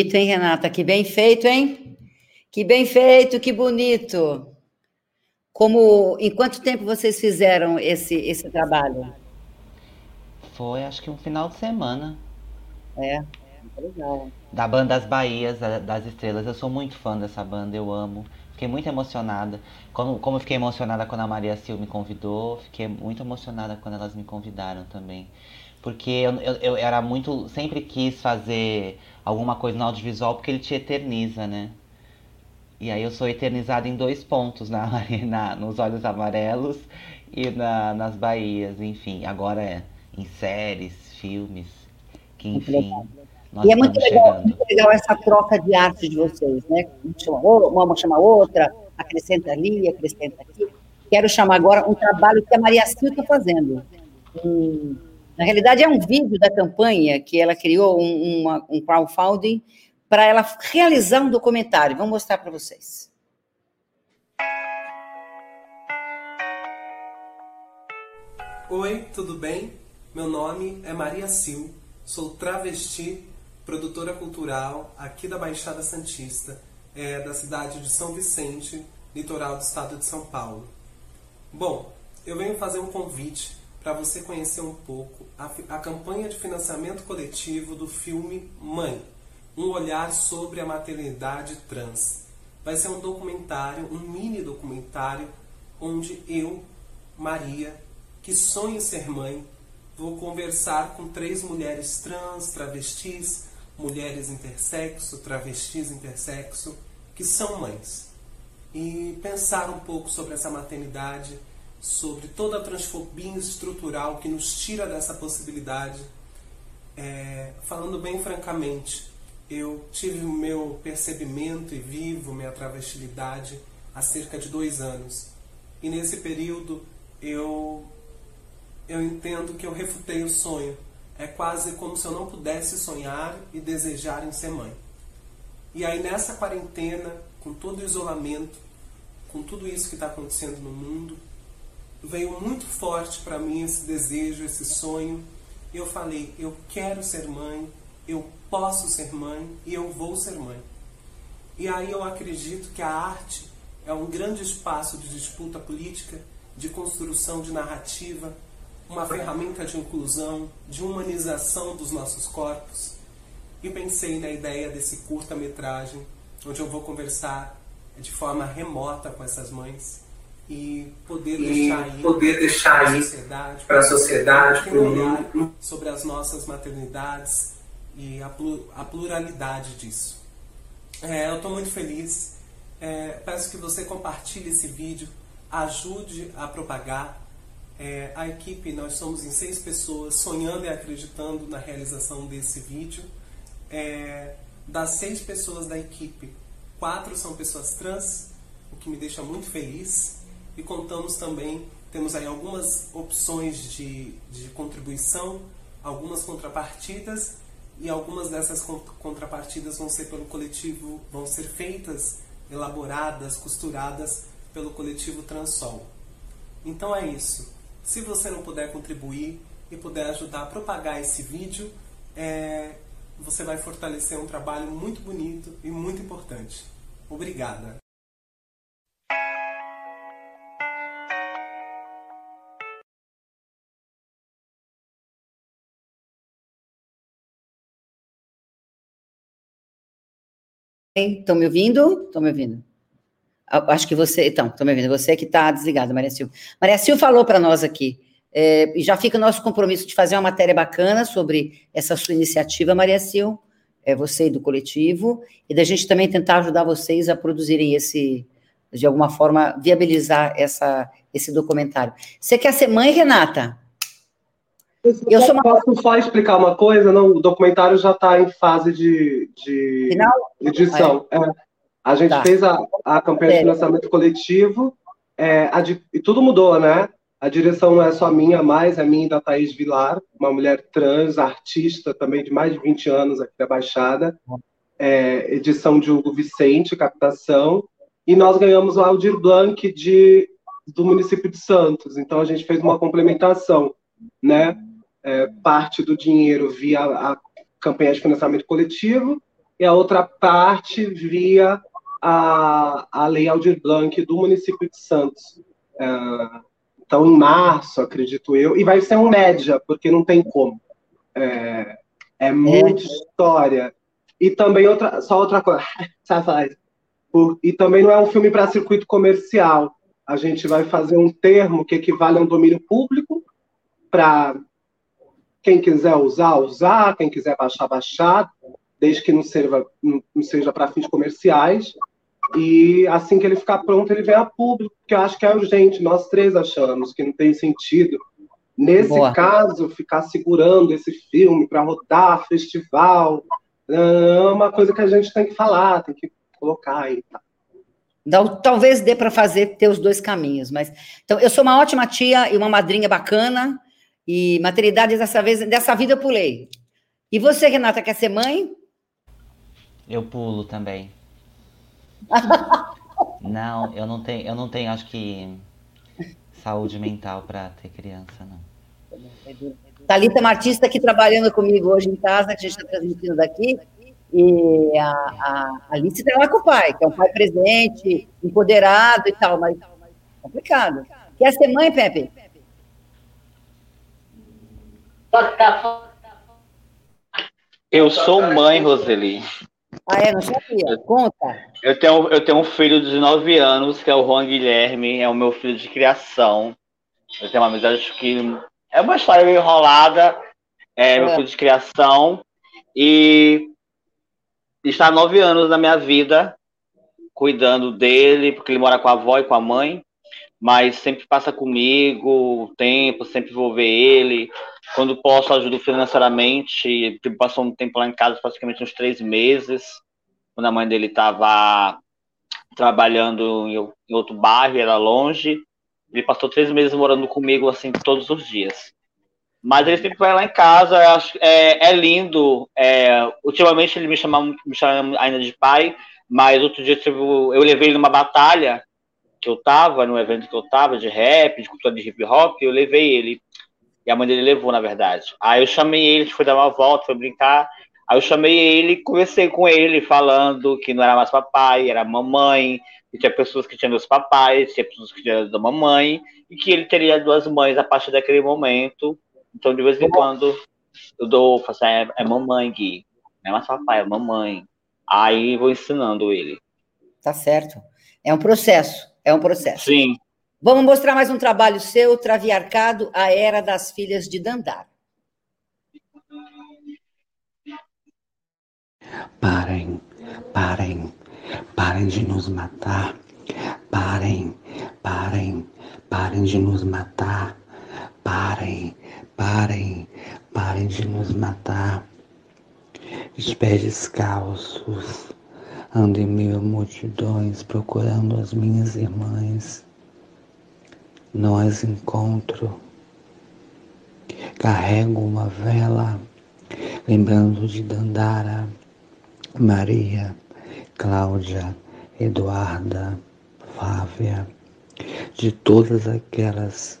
bonito, hein, Renata? Que bem feito, hein? Que bem feito, que bonito. Como, em quanto tempo vocês fizeram esse, esse trabalho? Foi, acho que um final de semana. É, é legal. Da banda das Bahias, das Estrelas. Eu sou muito fã dessa banda, eu amo. Fiquei muito emocionada. Como, como eu fiquei emocionada quando a Maria Sil me convidou, fiquei muito emocionada quando elas me convidaram também. Porque eu, eu, eu era muito. Sempre quis fazer alguma coisa no audiovisual porque ele te eterniza, né? E aí eu sou eternizada em dois pontos, na, na nos Olhos Amarelos e na, nas Bahias, enfim. Agora é em séries, filmes, que enfim. Nós e é muito legal, muito legal, essa troca de arte de vocês, né? Uma chama outra, acrescenta ali, acrescenta aqui. Quero chamar agora um trabalho que a Maria Sil está fazendo. Um, na realidade, é um vídeo da campanha que ela criou, um, uma, um crowdfunding, para ela realizar um documentário. Vou mostrar para vocês. Oi, tudo bem? Meu nome é Maria Sil, sou travesti, produtora cultural aqui da Baixada Santista, é, da cidade de São Vicente, litoral do estado de São Paulo. Bom, eu venho fazer um convite para você conhecer um pouco a, a campanha de financiamento coletivo do filme Mãe, um olhar sobre a maternidade trans. Vai ser um documentário, um mini documentário, onde eu, Maria, que sonho em ser mãe, vou conversar com três mulheres trans, travestis, mulheres intersexo, travestis intersexo, que são mães. E pensar um pouco sobre essa maternidade, sobre toda a transfobia estrutural que nos tira dessa possibilidade. É, falando bem francamente, eu tive o meu percebimento e vivo minha travestilidade há cerca de dois anos. E nesse período eu, eu entendo que eu refutei o sonho. É quase como se eu não pudesse sonhar e desejar em ser mãe. E aí nessa quarentena, com todo o isolamento, com tudo isso que está acontecendo no mundo, veio muito forte para mim esse desejo, esse sonho. Eu falei, eu quero ser mãe, eu posso ser mãe e eu vou ser mãe. E aí eu acredito que a arte é um grande espaço de disputa política, de construção de narrativa, uma ferramenta de inclusão, de humanização dos nossos corpos. E pensei na ideia desse curta-metragem, onde eu vou conversar de forma remota com essas mães e poder e deixar aí poder deixar para a sociedade, para a sociedade, para o mundo sobre as nossas maternidades, e a, a pluralidade disso. É, eu estou muito feliz. É, peço que você compartilhe esse vídeo, ajude a propagar. É, a equipe, nós somos em seis pessoas, sonhando e acreditando na realização desse vídeo. É, das seis pessoas da equipe, quatro são pessoas trans, o que me deixa muito feliz. E contamos também, temos aí algumas opções de, de contribuição, algumas contrapartidas e algumas dessas contrapartidas vão ser pelo coletivo, vão ser feitas, elaboradas, costuradas pelo coletivo Transol. Então é isso. Se você não puder contribuir e puder ajudar a propagar esse vídeo, é, você vai fortalecer um trabalho muito bonito e muito importante. Obrigada. Estão me ouvindo? Estão me ouvindo? Acho que você. Então, estão me ouvindo. Você que está desligado, Maria Silva. Maria Silva falou para nós aqui. É, já fica o nosso compromisso de fazer uma matéria bacana sobre essa sua iniciativa, Maria Silva, é você e do coletivo, e da gente também tentar ajudar vocês a produzirem esse, de alguma forma, viabilizar essa, esse documentário. Você quer ser mãe, Renata? Eu sou uma... Posso só explicar uma coisa? Não, o documentário já está em fase de, de edição. É. A gente tá. fez a, a campanha de financiamento coletivo é, a, e tudo mudou, né? A direção não é só minha, mais é minha e da Thaís Vilar, uma mulher trans, artista também de mais de 20 anos aqui da Baixada. É, edição de Hugo Vicente, captação. E nós ganhamos o Aldir Blanc de, do município de Santos. Então a gente fez uma complementação, né? É, parte do dinheiro via a campanha de financiamento coletivo e a outra parte via a, a Lei Aldir Blanc do município de Santos. Uh, então, em março, acredito eu, e vai ser um média, porque não tem como. É, é muita é. história. E também outra, só outra coisa, e também não é um filme para circuito comercial. A gente vai fazer um termo que equivale a um domínio público para quem quiser usar, usar, quem quiser baixar, baixar, desde que não, serva, não seja para fins comerciais. E assim que ele ficar pronto, ele vem a público, porque eu acho que é urgente. Nós três achamos que não tem sentido. Nesse Boa. caso, ficar segurando esse filme para rodar festival é uma coisa que a gente tem que falar, tem que colocar aí. Tá? Talvez dê para fazer ter os dois caminhos, mas então eu sou uma ótima tia e uma madrinha bacana e maternidade dessa vez dessa vida eu pulei. E você, Renata, quer ser mãe? Eu pulo também. não, eu não tenho, eu não tenho, acho que saúde mental para ter criança, não. Thalita é uma artista aqui trabalhando comigo hoje em casa, que a gente está transmitindo daqui, e a, a Alice está lá com o pai, que é um pai presente, empoderado e tal, mas complicado. Quer ser mãe, Pepe? Eu sou mãe, Roseli. Ah, é? Não sabia. Conta. Eu tenho, eu tenho um filho de 9 anos, que é o Juan Guilherme, é o meu filho de criação. Eu tenho uma amizade que é uma história meio enrolada, é, é. meu filho de criação. E está há nove anos na minha vida, cuidando dele, porque ele mora com a avó e com a mãe, mas sempre passa comigo o tempo, sempre vou ver ele. Quando posso, ajudo financeiramente. Tipo, passou um tempo lá em casa, praticamente uns três meses, quando a mãe dele estava trabalhando em outro bairro, era longe. Ele passou três meses morando comigo, assim, todos os dias. Mas ele sempre vai lá em casa, acho, é, é lindo. É, ultimamente ele me chama, me chama ainda de pai, mas outro dia eu, eu levei ele numa batalha que eu tava, no evento que eu tava, de rap, de cultura de hip hop, eu levei ele. E a mãe dele levou, na verdade. Aí eu chamei ele, a gente foi dar uma volta, foi brincar. Aí eu chamei ele, conversei com ele, falando que não era mais papai, era mamãe, que tinha pessoas que tinham dois papais, tinha pessoas que tinham da mamãe, e que ele teria duas mães a partir daquele momento. Então, de vez em quando, eu dou, faço, assim, é, é mamãe, Gui. Não é mais papai, é mamãe. Aí vou ensinando ele. Tá certo. É um processo, é um processo. Sim. Vamos mostrar mais um trabalho seu, Traviarcado, a Era das Filhas de Dandar. Parem, parem, parem de nos matar. Parem, parem, parem de nos matar. Parem, parem, parem de nos matar. Pés descalços, ando em meio a multidões procurando as minhas irmãs. Não as encontro. Carrego uma vela, lembrando de Dandara, Maria, Cláudia, Eduarda, Flávia, de todas aquelas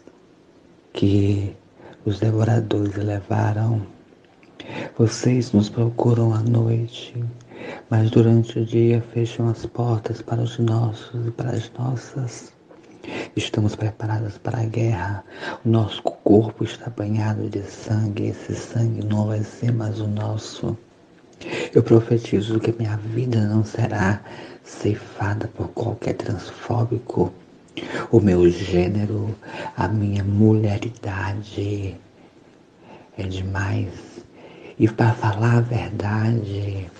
que os devoradores levaram. Vocês nos procuram à noite, mas durante o dia fecham as portas para os nossos e para as nossas. Estamos preparadas para a guerra. O nosso corpo está banhado de sangue. Esse sangue não vai ser mais o nosso. Eu profetizo que minha vida não será ceifada por qualquer transfóbico o meu gênero, a minha mulheridade é demais. E para falar a verdade,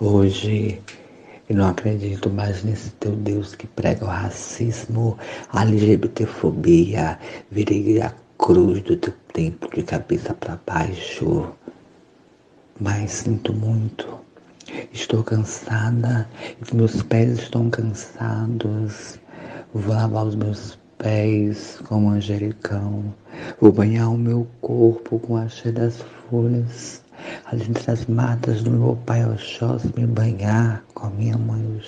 hoje eu não acredito mais nesse teu Deus que prega o racismo, a LGBTfobia, virei a cruz do teu templo de cabeça para baixo. Mas sinto muito Estou cansada, meus pés estão cansados. Vou lavar os meus pés com manjericão. Vou banhar o meu corpo com a cheia das folhas. Ali entre as matas do meu pai Oxóssi, me banhar com a minha mãe.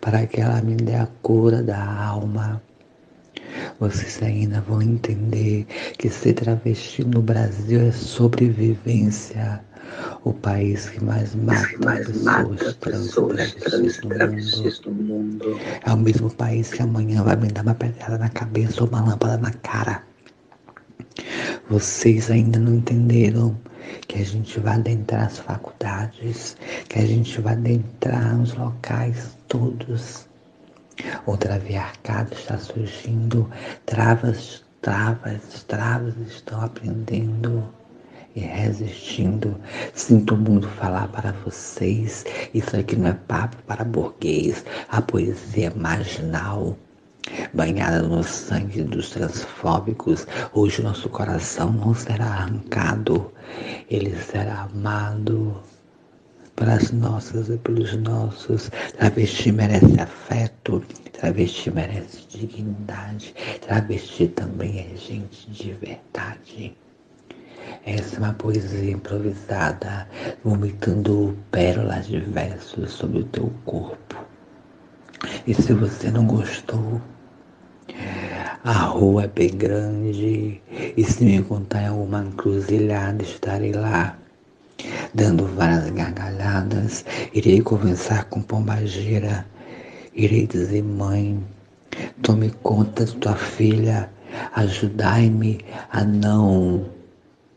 Para que ela me dê a cura da alma. Vocês ainda vão entender que ser travesti no Brasil é sobrevivência o país que mais mata, que mais pessoas, mata pessoas trans no mundo. É o mesmo país que amanhã vai me dar uma pedrada na cabeça ou uma lâmpada na cara. Vocês ainda não entenderam que a gente vai adentrar as faculdades, que a gente vai adentrar os locais todos. O traviarcado está surgindo, travas, travas, travas estão aprendendo e resistindo. Sinto muito falar para vocês. Isso aqui não é papo para burguês. A poesia é marginal. Banhada no sangue dos transfóbicos, hoje nosso coração não será arrancado, ele será amado pelas nossas e pelos nossos. Travesti merece afeto, travesti merece dignidade, travesti também é gente de verdade. Essa é uma poesia improvisada, vomitando pérolas de versos sobre o teu corpo. E se você não gostou, a rua é bem grande, e se me encontrar em alguma encruzilhada, estarei lá, dando várias gargalhadas. Irei conversar com Pombagira, irei dizer: Mãe, tome conta de tua filha, ajudai-me a não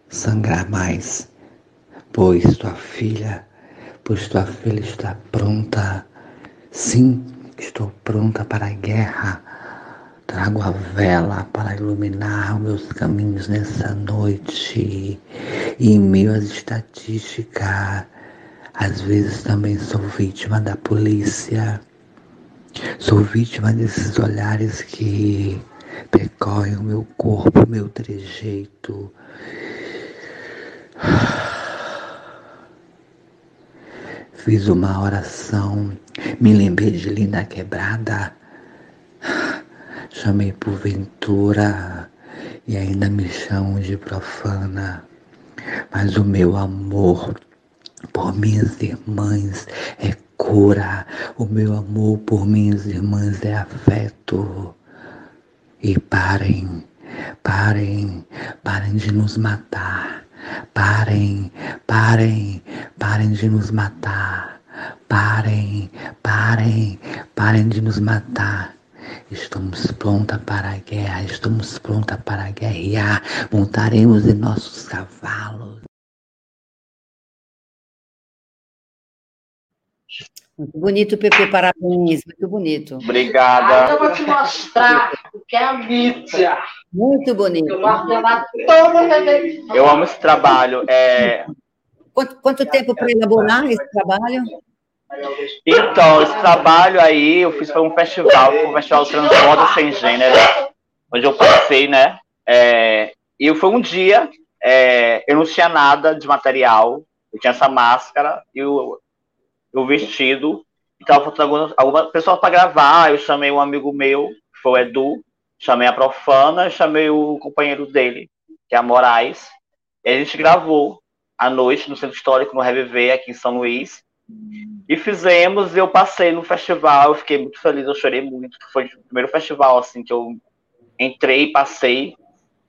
sangrar mais, pois tua filha, pois tua filha está pronta. Sim, estou pronta para a guerra. Trago a vela para iluminar meus caminhos nessa noite. E em meio às estatísticas, às vezes também sou vítima da polícia. Sou vítima desses olhares que percorrem o meu corpo, o meu trejeito, Fiz uma oração, me lembrei de Linda Quebrada, chamei por Ventura e ainda me chamam de profana. Mas o meu amor por minhas irmãs é cura, o meu amor por minhas irmãs é afeto. E parem, parem, parem de nos matar Parem, parem, parem de nos matar. Parem, parem, parem de nos matar. Estamos pronta para a guerra, estamos pronta para guerrear. Montaremos em nossos cavalos. Muito bonito, Pepe, parabéns, muito bonito. Obrigada. Aí eu vou te mostrar o que é a mídia. Muito bonito. Eu mostro lá toda Eu amo esse trabalho. É... Quanto, quanto tempo para elaborar esse trabalho? Então, esse trabalho aí eu fiz para um festival, um festival Transborda Sem Gênero, onde eu passei, né? É... E foi um dia, é... eu não tinha nada de material, eu tinha essa máscara e o, o vestido, e tava faltando algumas, algumas pessoas para gravar, eu chamei um amigo meu, que foi o Edu, Chamei a Profana, chamei o companheiro dele, que é a Moraes. E a gente gravou à noite no Centro Histórico, no Reviver, aqui em São Luís. E fizemos, eu passei no festival, eu fiquei muito feliz, eu chorei muito. Foi o primeiro festival assim que eu entrei passei.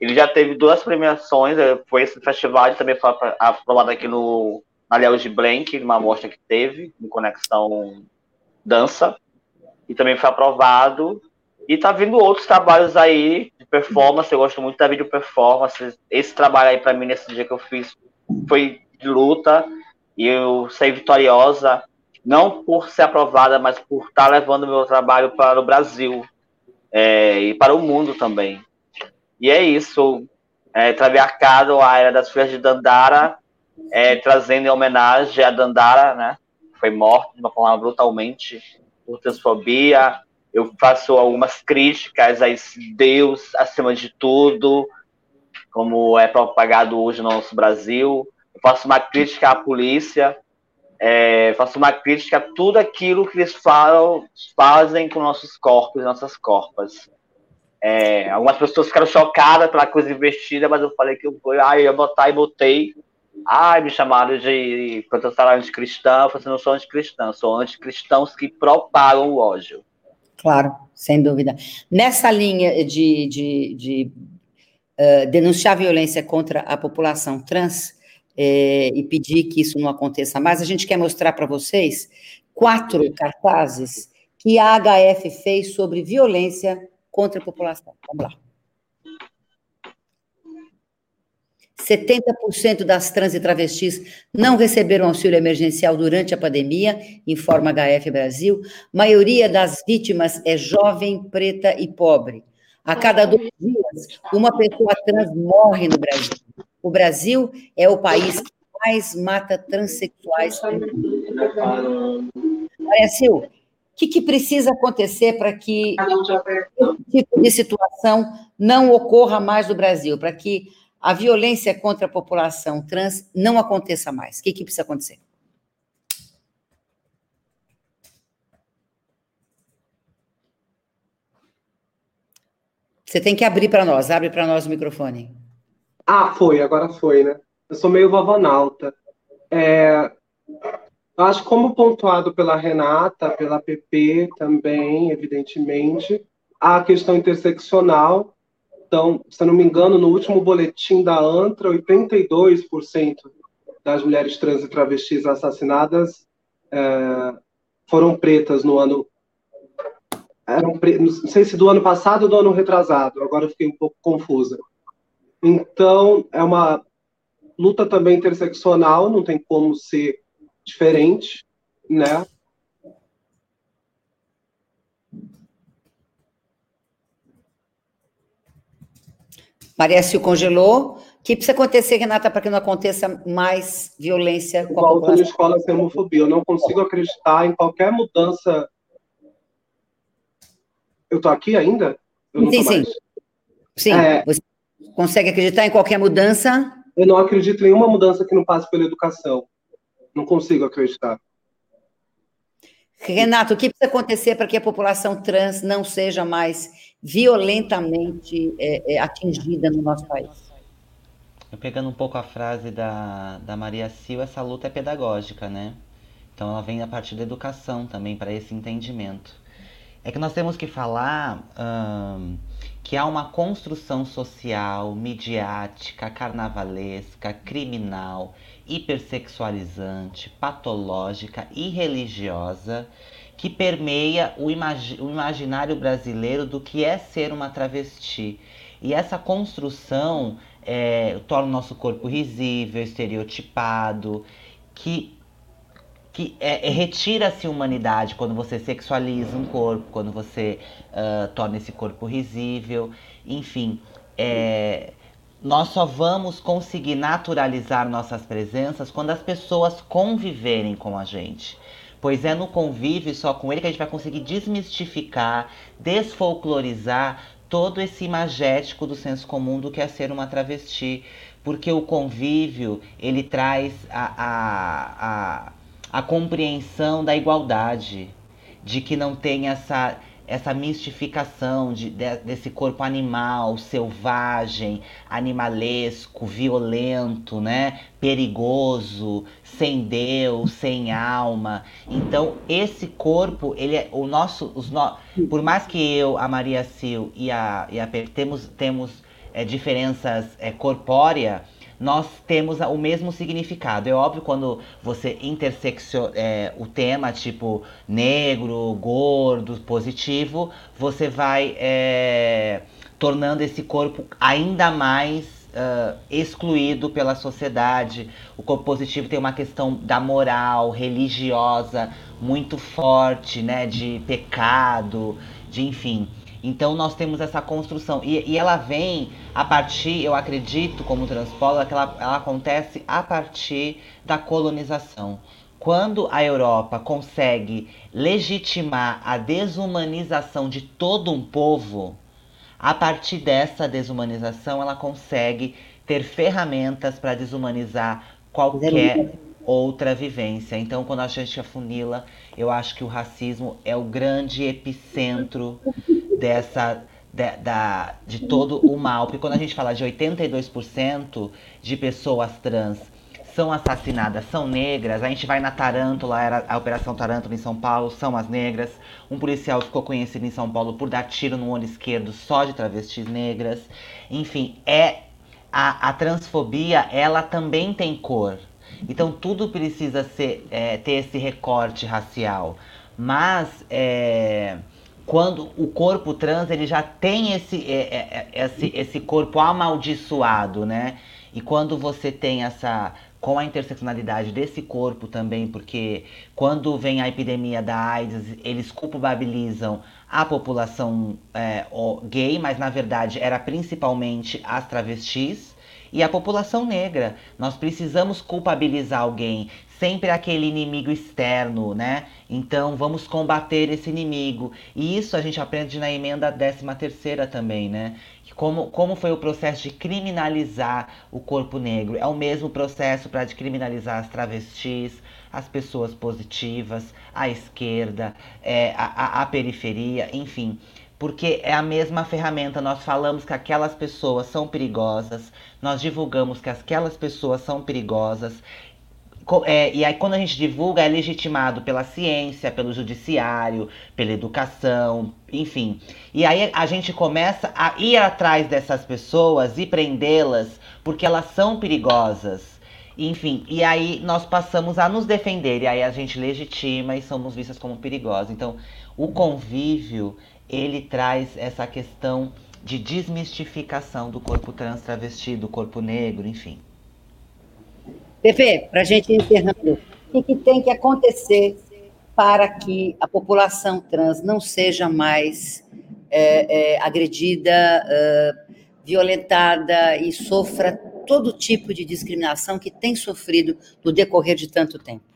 Ele já teve duas premiações, eh, foi esse festival, ele também foi aprovado aqui no Léo de Blank, numa mostra que teve, no Conexão Dança. E também foi aprovado. E tá vindo outros trabalhos aí de performance, eu gosto muito da vídeo performance. Esse trabalho aí para mim nesse dia que eu fiz foi de luta e eu saí vitoriosa, não por ser aprovada, mas por estar tá levando meu trabalho para o Brasil é, e para o mundo também. E é isso, é, Traviarcado, a Era das Filhas de Dandara, é, trazendo em homenagem a Dandara, né? Foi morta de uma forma brutalmente por transfobia, eu faço algumas críticas a esse Deus acima de tudo, como é propagado hoje no nosso Brasil. Eu faço uma crítica à polícia, é, faço uma crítica a tudo aquilo que eles falam, fazem com nossos corpos nossas corpas. É, algumas pessoas ficaram chocadas pela coisa investida, mas eu falei que eu, ah, eu ia botar e botei. Ai, me chamaram de protestar anticristã. Eu falei assim, não sou anticristã, sou anticristãos que propagam o ódio. Claro, sem dúvida. Nessa linha de, de, de uh, denunciar violência contra a população trans, é, e pedir que isso não aconteça mais, a gente quer mostrar para vocês quatro cartazes que a HF fez sobre violência contra a população. Vamos lá. 70% das trans e travestis não receberam auxílio emergencial durante a pandemia, informa HF Brasil. Maioria das vítimas é jovem, preta e pobre. A cada dois dias, uma pessoa trans morre no Brasil. O Brasil é o país que mais mata transexuais. Maria Sil, o que, que precisa acontecer para que esse tipo de situação não ocorra mais no Brasil, para que a violência contra a população trans não aconteça mais? O que, que precisa acontecer? Você tem que abrir para nós, abre para nós o microfone. Ah, foi, agora foi, né? Eu sou meio vovonauta. É, acho como pontuado pela Renata, pela PP também, evidentemente, a questão interseccional então, se eu não me engano, no último boletim da ANTRA, 82% das mulheres trans e travestis assassinadas é, foram pretas no ano. Eram. Não sei se do ano passado ou do ano retrasado, agora eu fiquei um pouco confusa. Então, é uma luta também interseccional, não tem como ser diferente, né? Maria Sil congelou. O que precisa acontecer, Renata, para que não aconteça mais violência população? na escola sem homofobia. Eu não consigo acreditar em qualquer mudança. Eu estou aqui ainda? Eu sim, sim. Sim, é... você consegue acreditar em qualquer mudança? Eu não acredito em nenhuma mudança que não passe pela educação. Não consigo acreditar. Renato, o que precisa acontecer para que a população trans não seja mais violentamente é, é, atingida no nosso país? Pegando um pouco a frase da, da Maria Sil, essa luta é pedagógica, né? Então ela vem a partir da educação também, para esse entendimento. É que nós temos que falar que há uma construção social, midiática, carnavalesca, criminal, hipersexualizante, patológica e religiosa que permeia o, imagi o imaginário brasileiro do que é ser uma travesti. E essa construção é, torna o nosso corpo risível, estereotipado, que, que é, é, retira-se humanidade quando você sexualiza um corpo, quando você uh, torna esse corpo risível, enfim. É, nós só vamos conseguir naturalizar nossas presenças quando as pessoas conviverem com a gente. Pois é no convívio só com ele que a gente vai conseguir desmistificar, desfolclorizar todo esse imagético do senso comum do que é ser uma travesti. Porque o convívio, ele traz a, a, a, a compreensão da igualdade, de que não tem essa essa mistificação de, de, desse corpo animal, selvagem, animalesco, violento, né? perigoso, sem Deus, sem alma. Então, esse corpo, ele é o nosso, os no... por mais que eu, a Maria Sil e a, e a temos, temos é, diferenças é, nós temos o mesmo significado. É óbvio quando você intersecciona é, o tema, tipo negro, gordo, positivo, você vai é, tornando esse corpo ainda mais Uh, excluído pela sociedade. O corpo positivo tem uma questão da moral religiosa muito forte, né? De pecado, de enfim. Então nós temos essa construção. E, e ela vem a partir, eu acredito, como transpolo, que ela, ela acontece a partir da colonização. Quando a Europa consegue legitimar a desumanização de todo um povo, a partir dessa desumanização ela consegue ter ferramentas para desumanizar qualquer outra vivência. Então, quando a gente afunila, eu acho que o racismo é o grande epicentro dessa de, da, de todo o mal. Porque quando a gente fala de 82% de pessoas trans são assassinadas, são negras, a gente vai na Tarântula, era a Operação Tarântula em São Paulo, são as negras. Um policial ficou conhecido em São Paulo por dar tiro no olho esquerdo só de travestis negras. Enfim, é a, a transfobia, ela também tem cor. Então tudo precisa ser, é, ter esse recorte racial. Mas é, quando o corpo trans ele já tem esse, é, é, é esse, esse corpo amaldiçoado, né? E quando você tem essa com a interseccionalidade desse corpo também, porque quando vem a epidemia da AIDS, eles culpabilizam a população é, gay, mas na verdade era principalmente as travestis e a população negra. Nós precisamos culpabilizar alguém, sempre aquele inimigo externo, né? Então vamos combater esse inimigo. E isso a gente aprende na emenda 13 terceira também, né? como, como foi o processo de criminalizar o corpo negro. É o mesmo processo para criminalizar as travestis, as pessoas positivas, a esquerda, é, a, a, a periferia, enfim porque é a mesma ferramenta. Nós falamos que aquelas pessoas são perigosas, nós divulgamos que aquelas pessoas são perigosas é, e aí, quando a gente divulga, é legitimado pela ciência, pelo judiciário, pela educação, enfim. E aí a gente começa a ir atrás dessas pessoas e prendê-las porque elas são perigosas. Enfim, e aí nós passamos a nos defender, e aí a gente legitima e somos vistas como perigosas. Então, o convívio, ele traz essa questão de desmistificação do corpo trans travesti, do corpo negro, enfim. Pepe, para a gente encerrando, o que tem que acontecer para que a população trans não seja mais é, é, agredida, é, violentada e sofra todo tipo de discriminação que tem sofrido no decorrer de tanto tempo?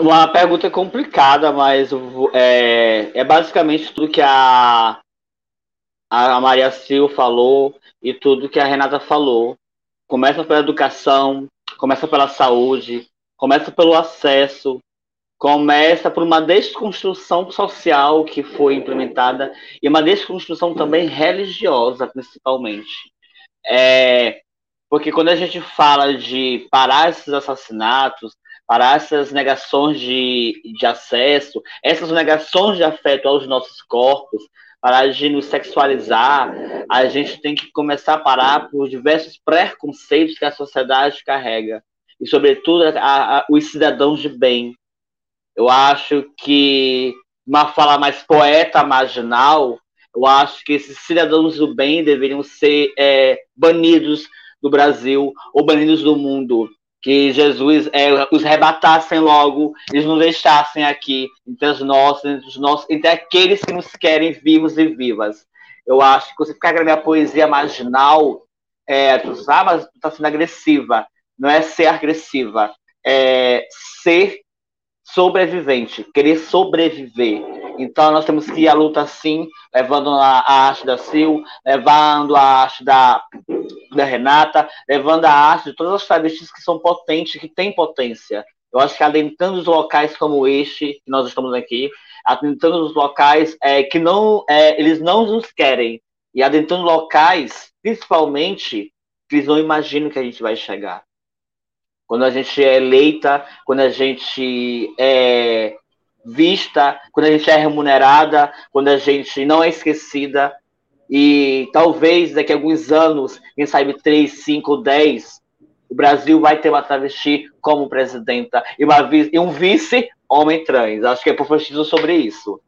Uma pergunta complicada, mas é, é basicamente tudo que a, a Maria Sil falou e tudo que a Renata falou. Começa pela educação, começa pela saúde, começa pelo acesso, começa por uma desconstrução social que foi implementada e uma desconstrução também religiosa, principalmente. É, porque quando a gente fala de parar esses assassinatos, parar essas negações de, de acesso, essas negações de afeto aos nossos corpos, parar de nos sexualizar, a gente tem que começar a parar por diversos preconceitos que a sociedade carrega. E, sobretudo, a, a, os cidadãos de bem. Eu acho que, uma fala mais poeta, marginal, eu acho que esses cidadãos do bem deveriam ser é, banidos do Brasil ou banidos do mundo que Jesus é, os rebatassem logo, eles não deixassem aqui entre os nossos, entre, os nossos, entre aqueles que nos querem vivos e vivas. Eu acho que você ficar com a minha poesia marginal, é, sabe, mas tu tá sendo agressiva. Não é ser agressiva, é ser sobrevivente, querer sobreviver. Então nós temos que ir à luta sim, levando a, arte da Sil, levando a arte da, da Renata, levando a arte de todas as travestis que são potentes, que têm potência. Eu acho que adentrando os locais como este, que nós estamos aqui, adentrando os locais é, que não, é, eles não nos querem, e adentrando locais, principalmente, que eles não imaginam que a gente vai chegar. Quando a gente é eleita, quando a gente é vista, quando a gente é remunerada, quando a gente não é esquecida. E talvez daqui a alguns anos, quem sabe 3, 5, 10, o Brasil vai ter uma travesti como presidenta e, uma, e um vice homem trans. Acho que é profetizo sobre isso.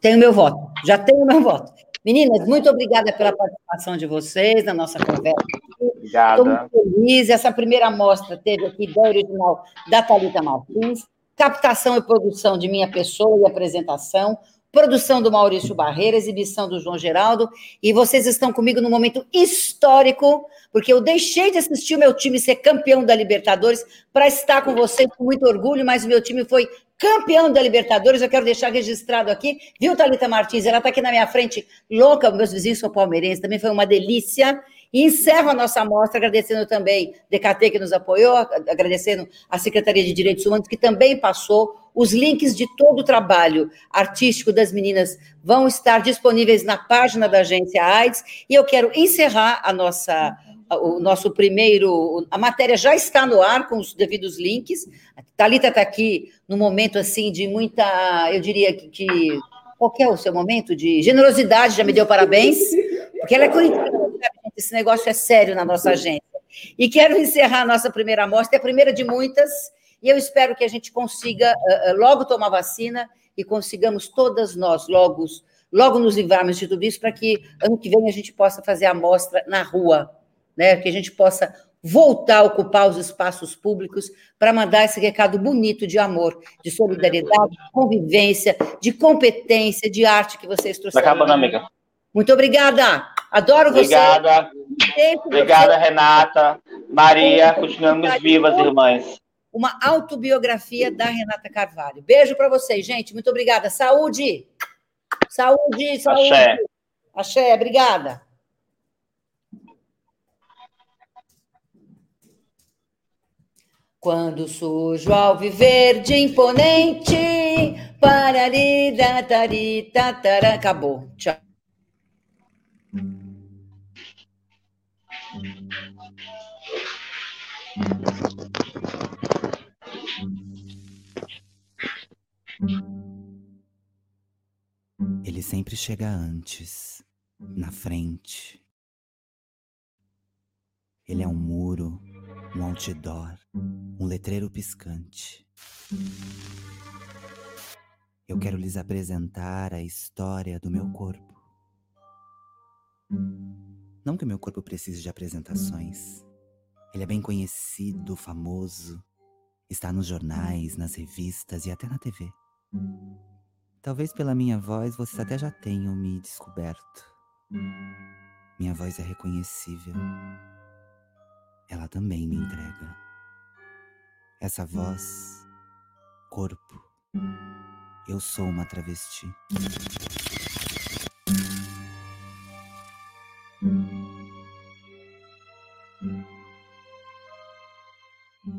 Tenho meu voto, já tenho meu voto. Meninas, muito obrigada pela participação de vocês na nossa conversa. Obrigada. Estou muito feliz. Essa primeira mostra teve aqui ideia original da Thalita Martins captação e produção de minha pessoa e apresentação, produção do Maurício Barreira, exibição do João Geraldo, e vocês estão comigo num momento histórico, porque eu deixei de assistir o meu time ser campeão da Libertadores para estar com vocês com muito orgulho, mas o meu time foi campeão da Libertadores, eu quero deixar registrado aqui, viu, Thalita Martins? Ela está aqui na minha frente, louca, meus vizinhos são palmeirenses, também foi uma delícia, e encerro a nossa amostra agradecendo também DKT que nos apoiou, agradecendo a Secretaria de Direitos Humanos que também passou. Os links de todo o trabalho artístico das meninas vão estar disponíveis na página da agência AIDS. E eu quero encerrar a nossa o nosso primeiro. A matéria já está no ar com os devidos links. A Thalita está aqui no momento assim de muita, eu diria que, que. Qual é o seu momento de generosidade? Já me deu parabéns, porque ela é curitiba, Esse negócio é sério na nossa agência. E quero encerrar a nossa primeira amostra, é a primeira de muitas, e eu espero que a gente consiga uh, logo tomar vacina e consigamos todas nós logo, logo nos livrarmos de tudo isso, para que ano que vem a gente possa fazer a amostra na rua, né? que a gente possa voltar a ocupar os espaços públicos para mandar esse recado bonito de amor, de solidariedade, de convivência, de competência, de arte que vocês trouxeram. Acabando, amiga. Muito obrigada. Adoro obrigada. você. Obrigada. Obrigada, Renata. Maria, continuamos vivas, irmãs. Uma autobiografia da Renata Carvalho. Beijo para vocês, gente. Muito obrigada. Saúde. Saúde, saúde. Axé. Axé, obrigada. Quando sujo ao viver de imponente, pararida, tarita, tara, acabou. Tchau. Ele sempre chega antes, na frente. Ele é um muro, um outdoor, um letreiro piscante. Eu quero lhes apresentar a história do meu corpo. Não que meu corpo precise de apresentações. Ele é bem conhecido, famoso, está nos jornais, nas revistas e até na TV. Talvez pela minha voz vocês até já tenham me descoberto. Minha voz é reconhecível. Ela também me entrega. Essa voz, corpo, eu sou uma travesti.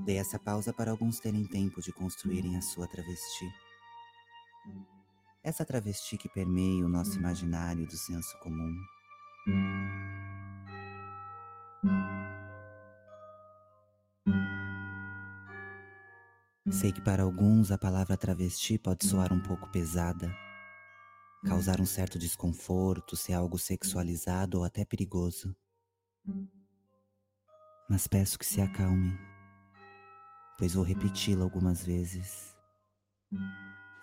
Dei essa pausa para alguns terem tempo de construírem a sua travesti. Essa travesti que permeia o nosso imaginário do senso comum. Sei que para alguns a palavra travesti pode soar um pouco pesada, causar um certo desconforto, ser algo sexualizado ou até perigoso. Mas peço que se acalmem, pois vou repeti-la algumas vezes.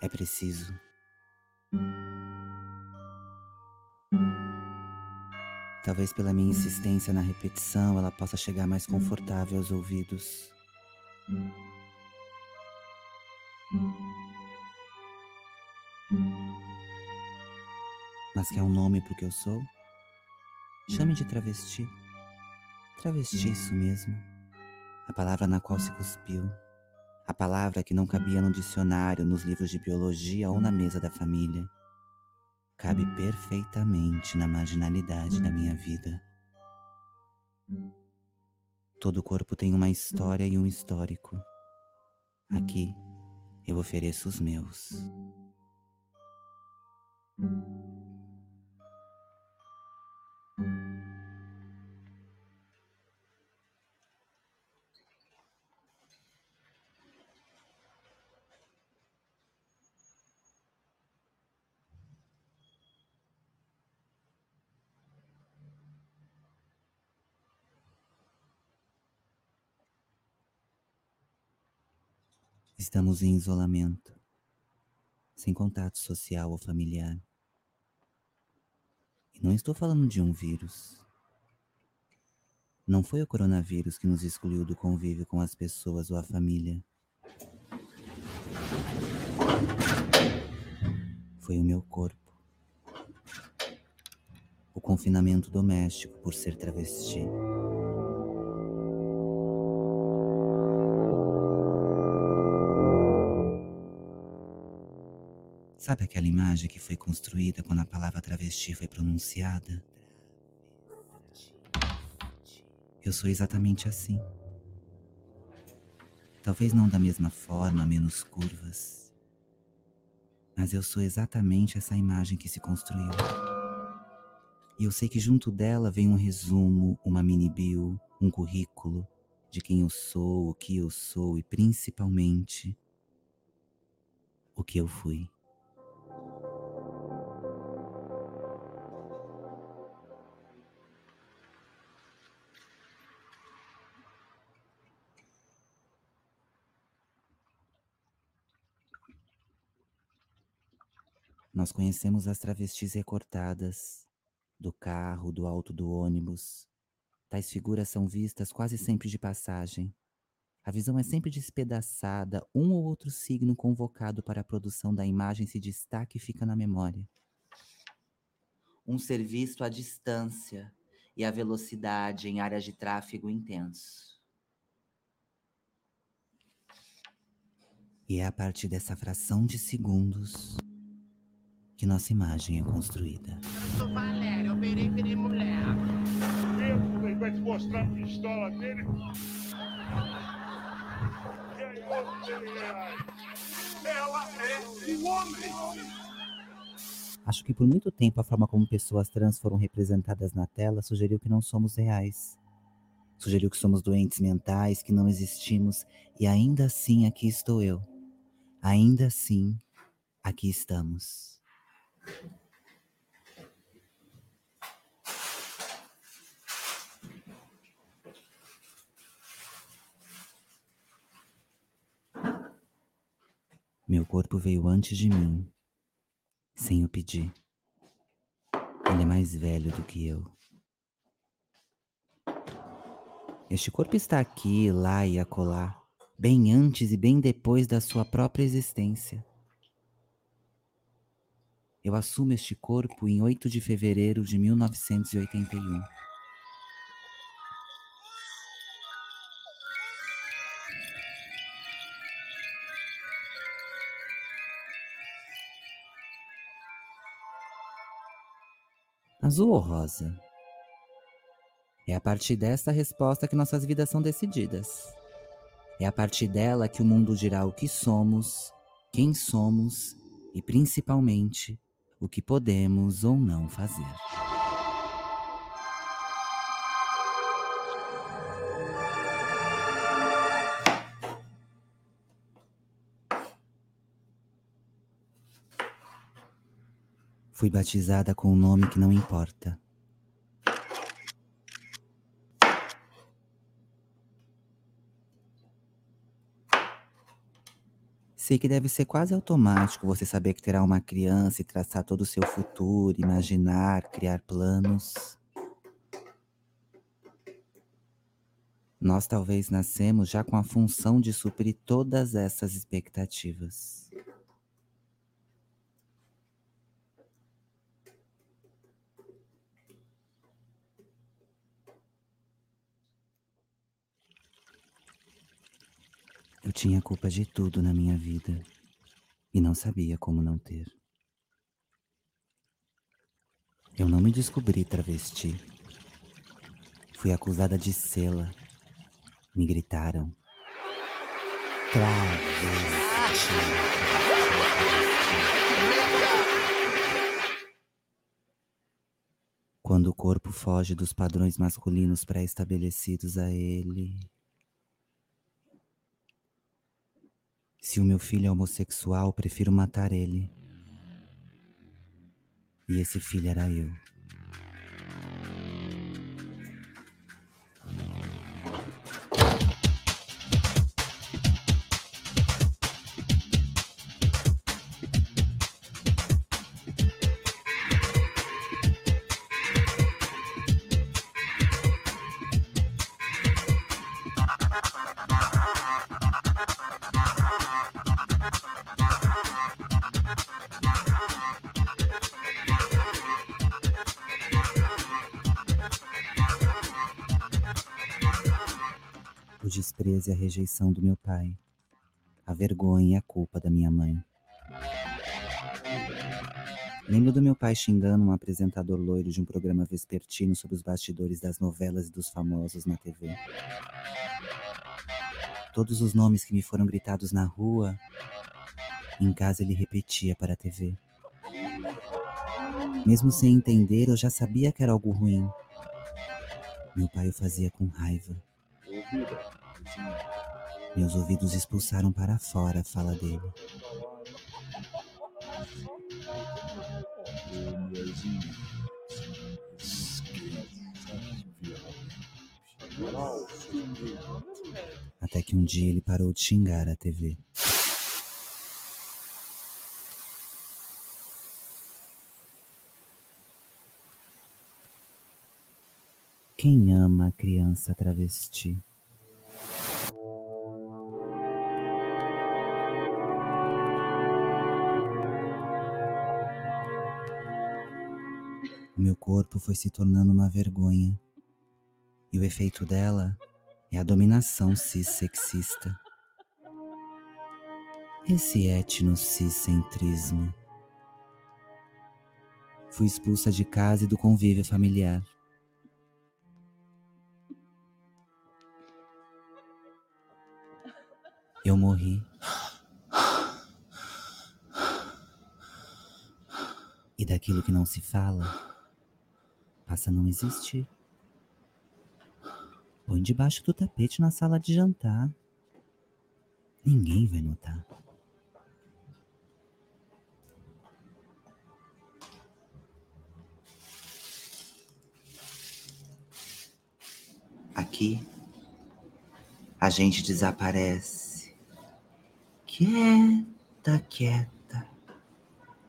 É preciso. Talvez pela minha insistência na repetição ela possa chegar mais confortável aos ouvidos. Mas quer um nome pro que eu sou? Chame de travesti. Travesti, isso mesmo. A palavra na qual se cuspiu. A palavra que não cabia no dicionário, nos livros de biologia ou na mesa da família. Cabe perfeitamente na marginalidade da minha vida. Todo corpo tem uma história e um histórico. Aqui, eu ofereço os meus. Estamos em isolamento, sem contato social ou familiar. E não estou falando de um vírus. Não foi o coronavírus que nos excluiu do convívio com as pessoas ou a família. Foi o meu corpo. O confinamento doméstico por ser travesti. Sabe aquela imagem que foi construída quando a palavra travesti foi pronunciada? Eu sou exatamente assim. Talvez não da mesma forma, menos curvas. Mas eu sou exatamente essa imagem que se construiu. E eu sei que junto dela vem um resumo, uma mini bio, um currículo de quem eu sou, o que eu sou e principalmente o que eu fui. Nós conhecemos as travestis recortadas, do carro, do alto do ônibus. Tais figuras são vistas quase sempre de passagem. A visão é sempre despedaçada, um ou outro signo convocado para a produção da imagem se destaca e fica na memória. Um ser visto à distância e à velocidade em áreas de tráfego intenso. E é a partir dessa fração de segundos que nossa imagem é construída. Eu sou Valéria, eu virei, virei mulher. Ele vai te mostrar a pistola dele. E Ela é um homem. Acho que por muito tempo a forma como pessoas trans foram representadas na tela sugeriu que não somos reais. Sugeriu que somos doentes mentais, que não existimos, e ainda assim aqui estou eu. Ainda assim, aqui estamos. Meu corpo veio antes de mim, sem eu pedir. Ele é mais velho do que eu. Este corpo está aqui, lá e acolá, bem antes e bem depois da sua própria existência. Eu assumo este corpo em 8 de fevereiro de 1981. Azul ou rosa? É a partir desta resposta que nossas vidas são decididas. É a partir dela que o mundo dirá o que somos, quem somos e, principalmente, o que podemos ou não fazer. Fui batizada com um nome que não importa. Sei que deve ser quase automático você saber que terá uma criança e traçar todo o seu futuro, imaginar, criar planos. Nós talvez nascemos já com a função de suprir todas essas expectativas. Eu tinha culpa de tudo na minha vida e não sabia como não ter. Eu não me descobri travesti. Fui acusada de sela. Me gritaram. Travesti. Quando o corpo foge dos padrões masculinos pré-estabelecidos a ele, Se o meu filho é homossexual, prefiro matar ele. E esse filho era eu. E a rejeição do meu pai, a vergonha e a culpa da minha mãe. Lembro do meu pai xingando um apresentador loiro de um programa vespertino sobre os bastidores das novelas e dos famosos na TV. Todos os nomes que me foram gritados na rua, em casa ele repetia para a TV. Mesmo sem entender, eu já sabia que era algo ruim. Meu pai o fazia com raiva. Meus ouvidos expulsaram para fora a fala dele. Até que um dia ele parou de xingar a TV. Quem ama a criança travesti? Corpo foi se tornando uma vergonha. E o efeito dela é a dominação cis-sexista. Esse etno-ciscentrismo. Fui expulsa de casa e do convívio familiar. Eu morri. E daquilo que não se fala, passa a não existir. Põe debaixo do tapete na sala de jantar. Ninguém vai notar. Aqui, a gente desaparece. Quieta, quieta,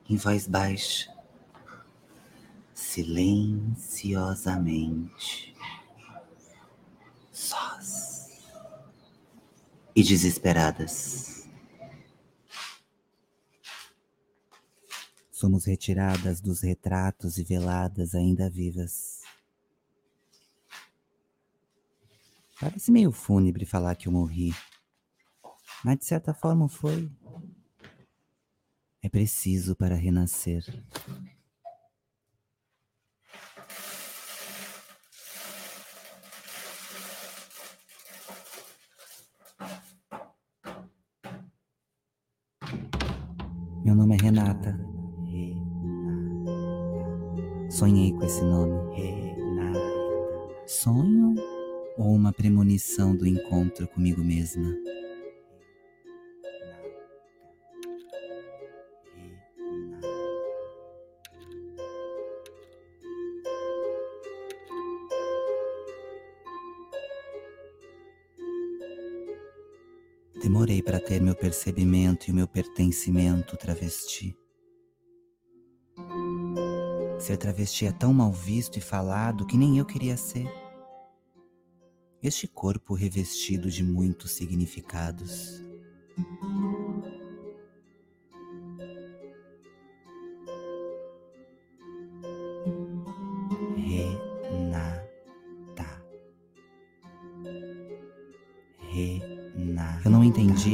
em voz baixa, silenciosamente, sós e desesperadas. Somos retiradas dos retratos e veladas ainda vivas. Parece meio fúnebre falar que eu morri, mas de certa forma foi. É preciso para renascer. Renata. Sonhei com esse nome. Sonho ou uma premonição do encontro comigo mesma? Percebimento e o meu pertencimento travesti. Ser travesti é tão mal visto e falado que nem eu queria ser. Este corpo revestido de muitos significados.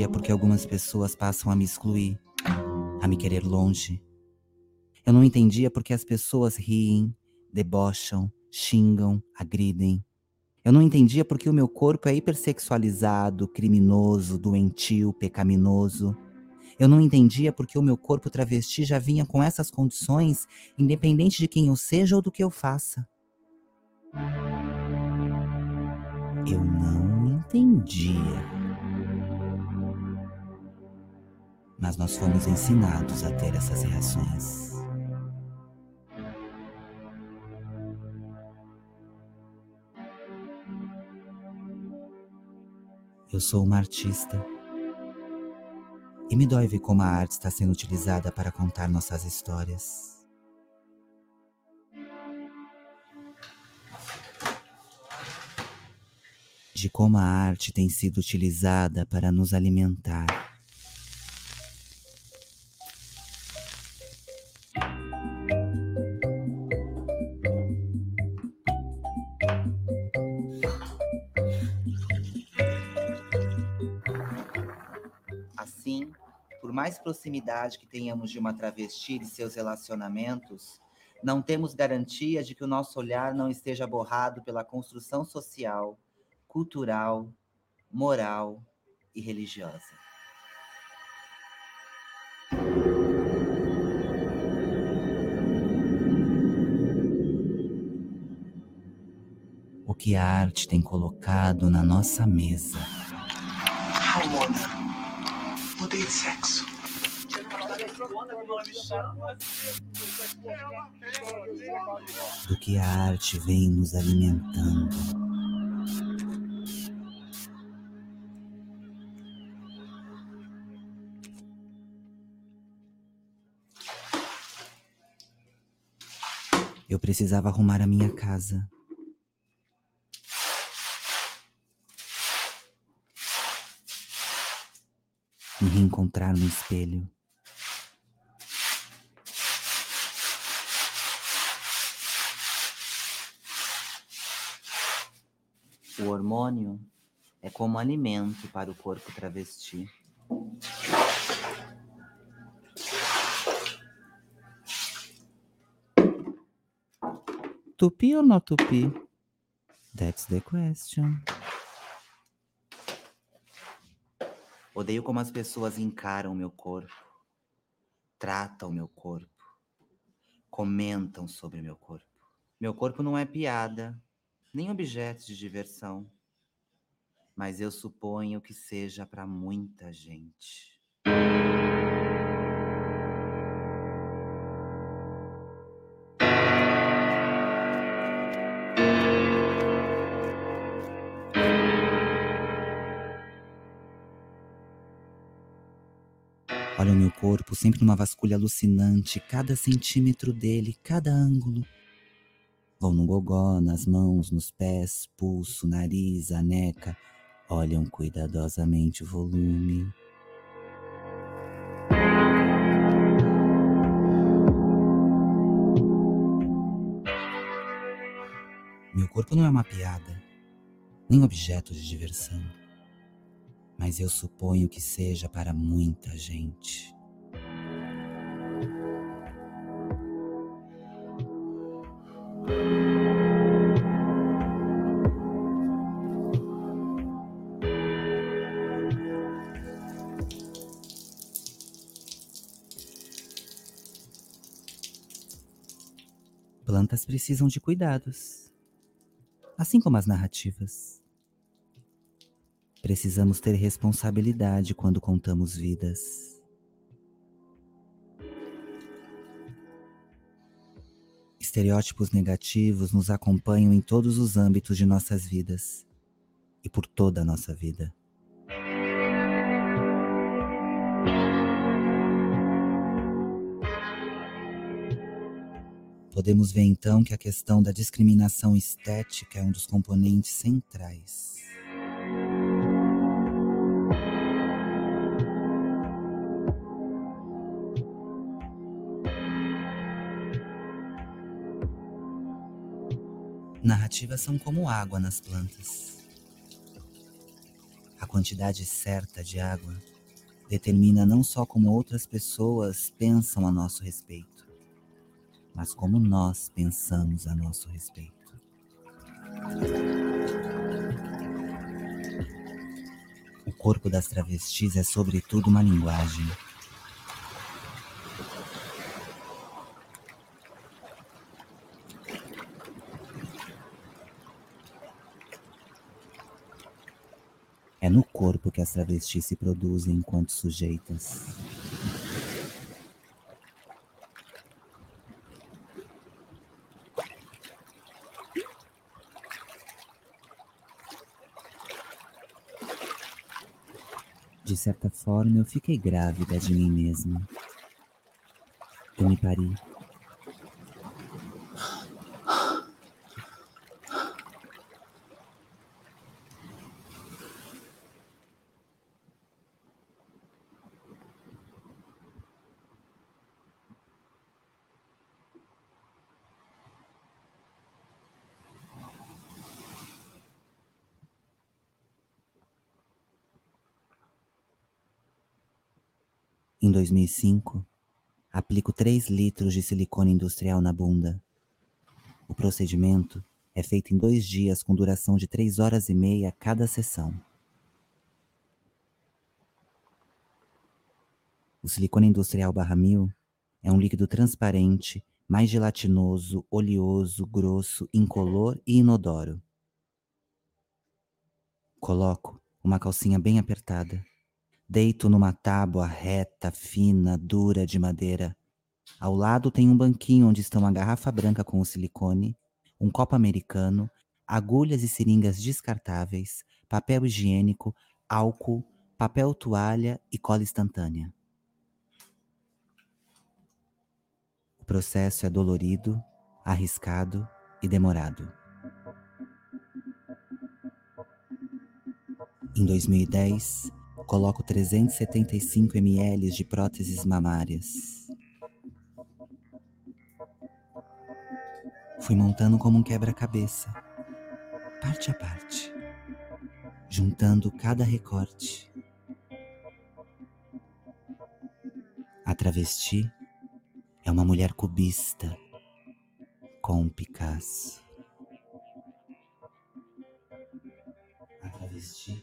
Porque algumas pessoas passam a me excluir, a me querer longe. Eu não entendia porque as pessoas riem, debocham, xingam, agridem. Eu não entendia porque o meu corpo é hipersexualizado, criminoso, doentio, pecaminoso. Eu não entendia porque o meu corpo travesti já vinha com essas condições, independente de quem eu seja ou do que eu faça. Eu não entendia. Mas nós fomos ensinados a ter essas reações. Eu sou uma artista. E me dói ver como a arte está sendo utilizada para contar nossas histórias. De como a arte tem sido utilizada para nos alimentar. Proximidade que tenhamos de uma travesti e seus relacionamentos, não temos garantia de que o nosso olhar não esteja borrado pela construção social, cultural, moral e religiosa. O que a arte tem colocado na nossa mesa. Mudei de sexo do que a arte vem nos alimentando. Eu precisava arrumar a minha casa. Me reencontrar no espelho. Hormônio é como alimento para o corpo travesti. Tupi ou not tupi? That's the question. Odeio como as pessoas encaram meu corpo, tratam meu corpo, comentam sobre meu corpo. Meu corpo não é piada, nem objeto de diversão, mas eu suponho que seja para muita gente. Olha o meu corpo sempre numa vasculha alucinante, cada centímetro dele, cada ângulo. Vão no gogó, nas mãos, nos pés, pulso, nariz, aneca. Olham cuidadosamente o volume. Meu corpo não é uma piada, nem objeto de diversão mas eu suponho que seja para muita gente. Plantas precisam de cuidados, assim como as narrativas. Precisamos ter responsabilidade quando contamos vidas. Estereótipos negativos nos acompanham em todos os âmbitos de nossas vidas e por toda a nossa vida. Podemos ver então que a questão da discriminação estética é um dos componentes centrais. Narrativas são como água nas plantas. A quantidade certa de água determina não só como outras pessoas pensam a nosso respeito, mas como nós pensamos a nosso respeito. O corpo das travestis é, sobretudo, uma linguagem. É no corpo que as travestis se produzem enquanto sujeitas. De certa forma, eu fiquei grávida de mim mesma. Eu me pari. Em 2005, aplico 3 litros de silicone industrial na bunda. O procedimento é feito em dois dias com duração de 3 horas e meia cada sessão. O silicone industrial barra mil é um líquido transparente, mais gelatinoso, oleoso, grosso, incolor e inodoro. Coloco uma calcinha bem apertada Deito numa tábua reta, fina, dura de madeira. Ao lado tem um banquinho onde estão a garrafa branca com o silicone, um copo americano, agulhas e seringas descartáveis, papel higiênico, álcool, papel toalha e cola instantânea. O processo é dolorido, arriscado e demorado. Em 2010, coloco 375 ml de próteses mamárias. Fui montando como um quebra-cabeça, parte a parte, juntando cada recorte. A travesti é uma mulher cubista com um Picasso. A travesti